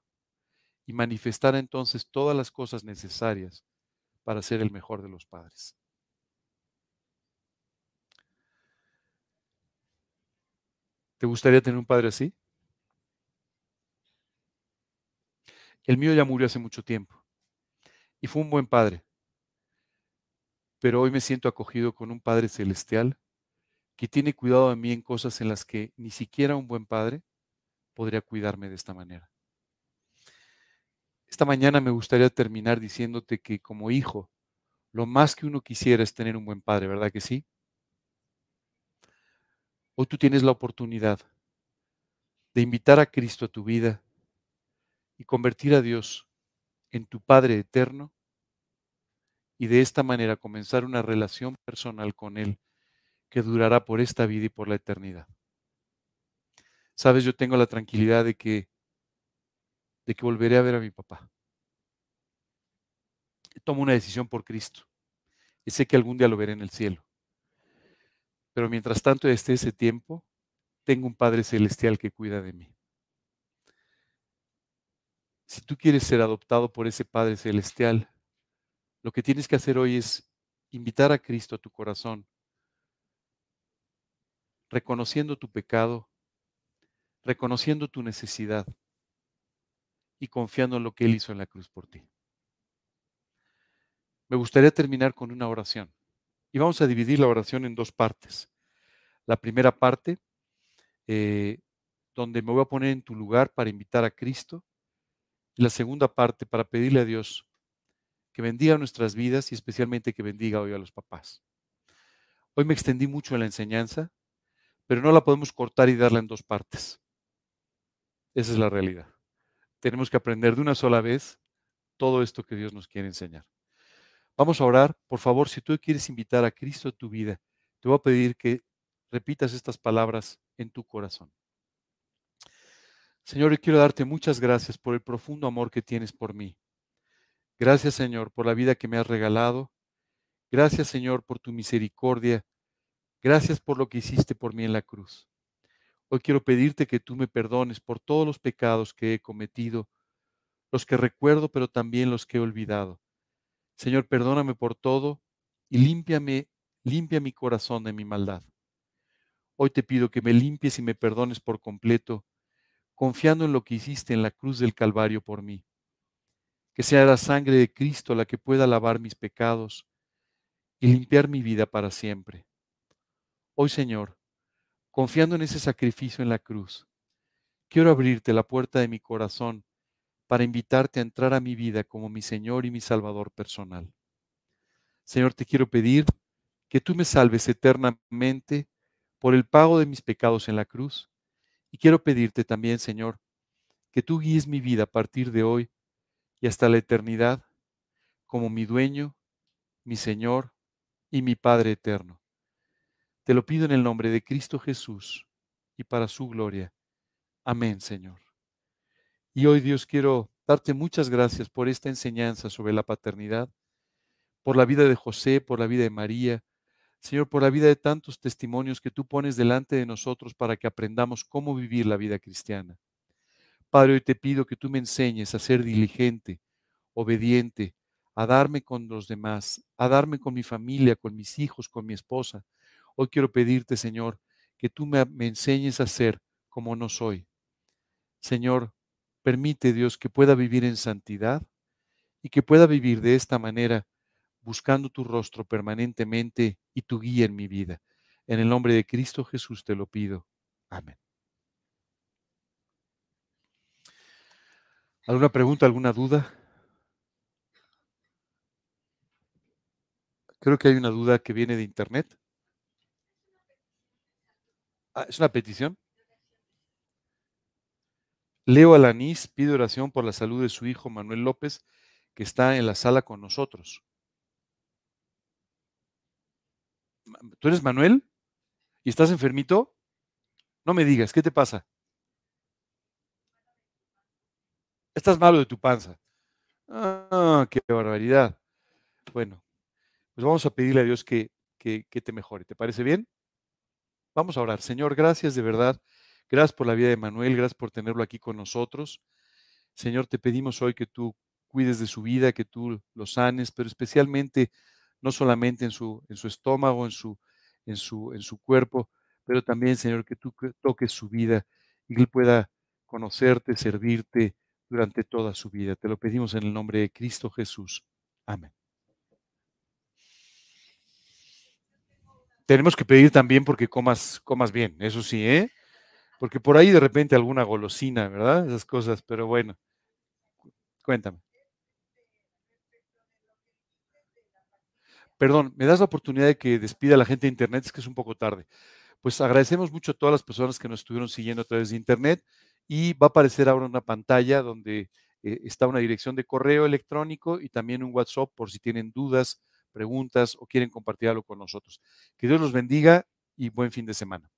A: y manifestara entonces todas las cosas necesarias para ser el mejor de los padres. ¿Te gustaría tener un padre así? El mío ya murió hace mucho tiempo y fue un buen padre. Pero hoy me siento acogido con un Padre celestial que tiene cuidado de mí en cosas en las que ni siquiera un buen padre podría cuidarme de esta manera. Esta mañana me gustaría terminar diciéndote que como hijo, lo más que uno quisiera es tener un buen padre, ¿verdad que sí? Hoy tú tienes la oportunidad de invitar a Cristo a tu vida y convertir a Dios en tu Padre eterno y de esta manera comenzar una relación personal con Él que durará por esta vida y por la eternidad. Sabes, yo tengo la tranquilidad de que de que volveré a ver a mi papá. Tomo una decisión por Cristo y sé que algún día lo veré en el cielo. Pero mientras tanto esté ese tiempo, tengo un Padre Celestial que cuida de mí. Si tú quieres ser adoptado por ese Padre Celestial, lo que tienes que hacer hoy es invitar a Cristo a tu corazón, reconociendo tu pecado, reconociendo tu necesidad y confiando en lo que Él hizo en la cruz por ti. Me gustaría terminar con una oración. Y vamos a dividir la oración en dos partes. La primera parte, eh, donde me voy a poner en tu lugar para invitar a Cristo. Y la segunda parte, para pedirle a Dios que bendiga nuestras vidas y especialmente que bendiga hoy a los papás. Hoy me extendí mucho en la enseñanza, pero no la podemos cortar y darla en dos partes. Esa es la realidad. Tenemos que aprender de una sola vez todo esto que Dios nos quiere enseñar. Vamos a orar. Por favor, si tú quieres invitar a Cristo a tu vida, te voy a pedir que repitas estas palabras en tu corazón. Señor, quiero darte muchas gracias por el profundo amor que tienes por mí. Gracias, Señor, por la vida que me has regalado. Gracias, Señor, por tu misericordia. Gracias por lo que hiciste por mí en la cruz. Hoy quiero pedirte que tú me perdones por todos los pecados que he cometido, los que recuerdo, pero también los que he olvidado. Señor, perdóname por todo y límpiame, limpia mi corazón de mi maldad. Hoy te pido que me limpies y me perdones por completo, confiando en lo que hiciste en la cruz del Calvario por mí. Que sea la sangre de Cristo la que pueda lavar mis pecados y limpiar mi vida para siempre. Hoy, Señor, confiando en ese sacrificio en la cruz, quiero abrirte la puerta de mi corazón para invitarte a entrar a mi vida como mi Señor y mi Salvador personal. Señor, te quiero pedir que tú me salves eternamente por el pago de mis pecados en la cruz. Y quiero pedirte también, Señor, que tú guíes mi vida a partir de hoy y hasta la eternidad como mi dueño, mi Señor y mi Padre eterno. Te lo pido en el nombre de Cristo Jesús y para su gloria. Amén, Señor. Y hoy, Dios, quiero darte muchas gracias por esta enseñanza sobre la paternidad, por la vida de José, por la vida de María, Señor, por la vida de tantos testimonios que tú pones delante de nosotros para que aprendamos cómo vivir la vida cristiana. Padre, hoy te pido que tú me enseñes a ser diligente, obediente, a darme con los demás, a darme con mi familia, con mis hijos, con mi esposa. Hoy quiero pedirte, Señor, que tú me, enseñes a ser como no soy. Señor, permite, Dios, que pueda vivir en santidad y que pueda vivir de esta manera buscando tu rostro permanentemente y tu guía en mi vida. En el nombre de Cristo Jesús te lo pido. Amén. ¿Alguna pregunta, alguna duda? Creo que hay una duda que viene de internet. Ah, ¿Es una petición? Leo Alanís pide oración por la salud de su hijo Manuel López, que está en la sala con nosotros. ¿Tú eres Manuel? ¿Y estás enfermito? No me digas, ¿qué te pasa? Estás malo de tu panza. Ah, qué barbaridad. Bueno, pues vamos a pedirle a Dios que, que, que te mejore. ¿Te parece bien? Vamos a orar. Señor, gracias de verdad. Gracias por la vida de Manuel, gracias por tenerlo aquí con nosotros. Señor, te pedimos hoy que tú cuides de su vida, que tú lo sanes, pero especialmente no solamente en su, en su estómago, en su, en, su, cuerpo, pero también, Señor, que tú toques su vida y que Él pueda conocerte, servirte durante toda su vida. Te lo pedimos en el nombre de Cristo Jesús. Amén. Tenemos que pedir también porque comas, comas bien, eso sí, ¿eh? Porque por ahí de repente alguna golosina, ¿verdad? Esas cosas, pero bueno, cuéntame. Perdón, ¿me das la oportunidad de que despida a la gente de Internet? Es que es un poco tarde. Pues agradecemos mucho a todas las personas que nos estuvieron siguiendo a través de Internet y va a aparecer ahora una pantalla donde eh, está una dirección de correo electrónico y también un WhatsApp por si tienen dudas, preguntas o quieren compartir algo con nosotros. Que Dios los bendiga y buen fin de semana.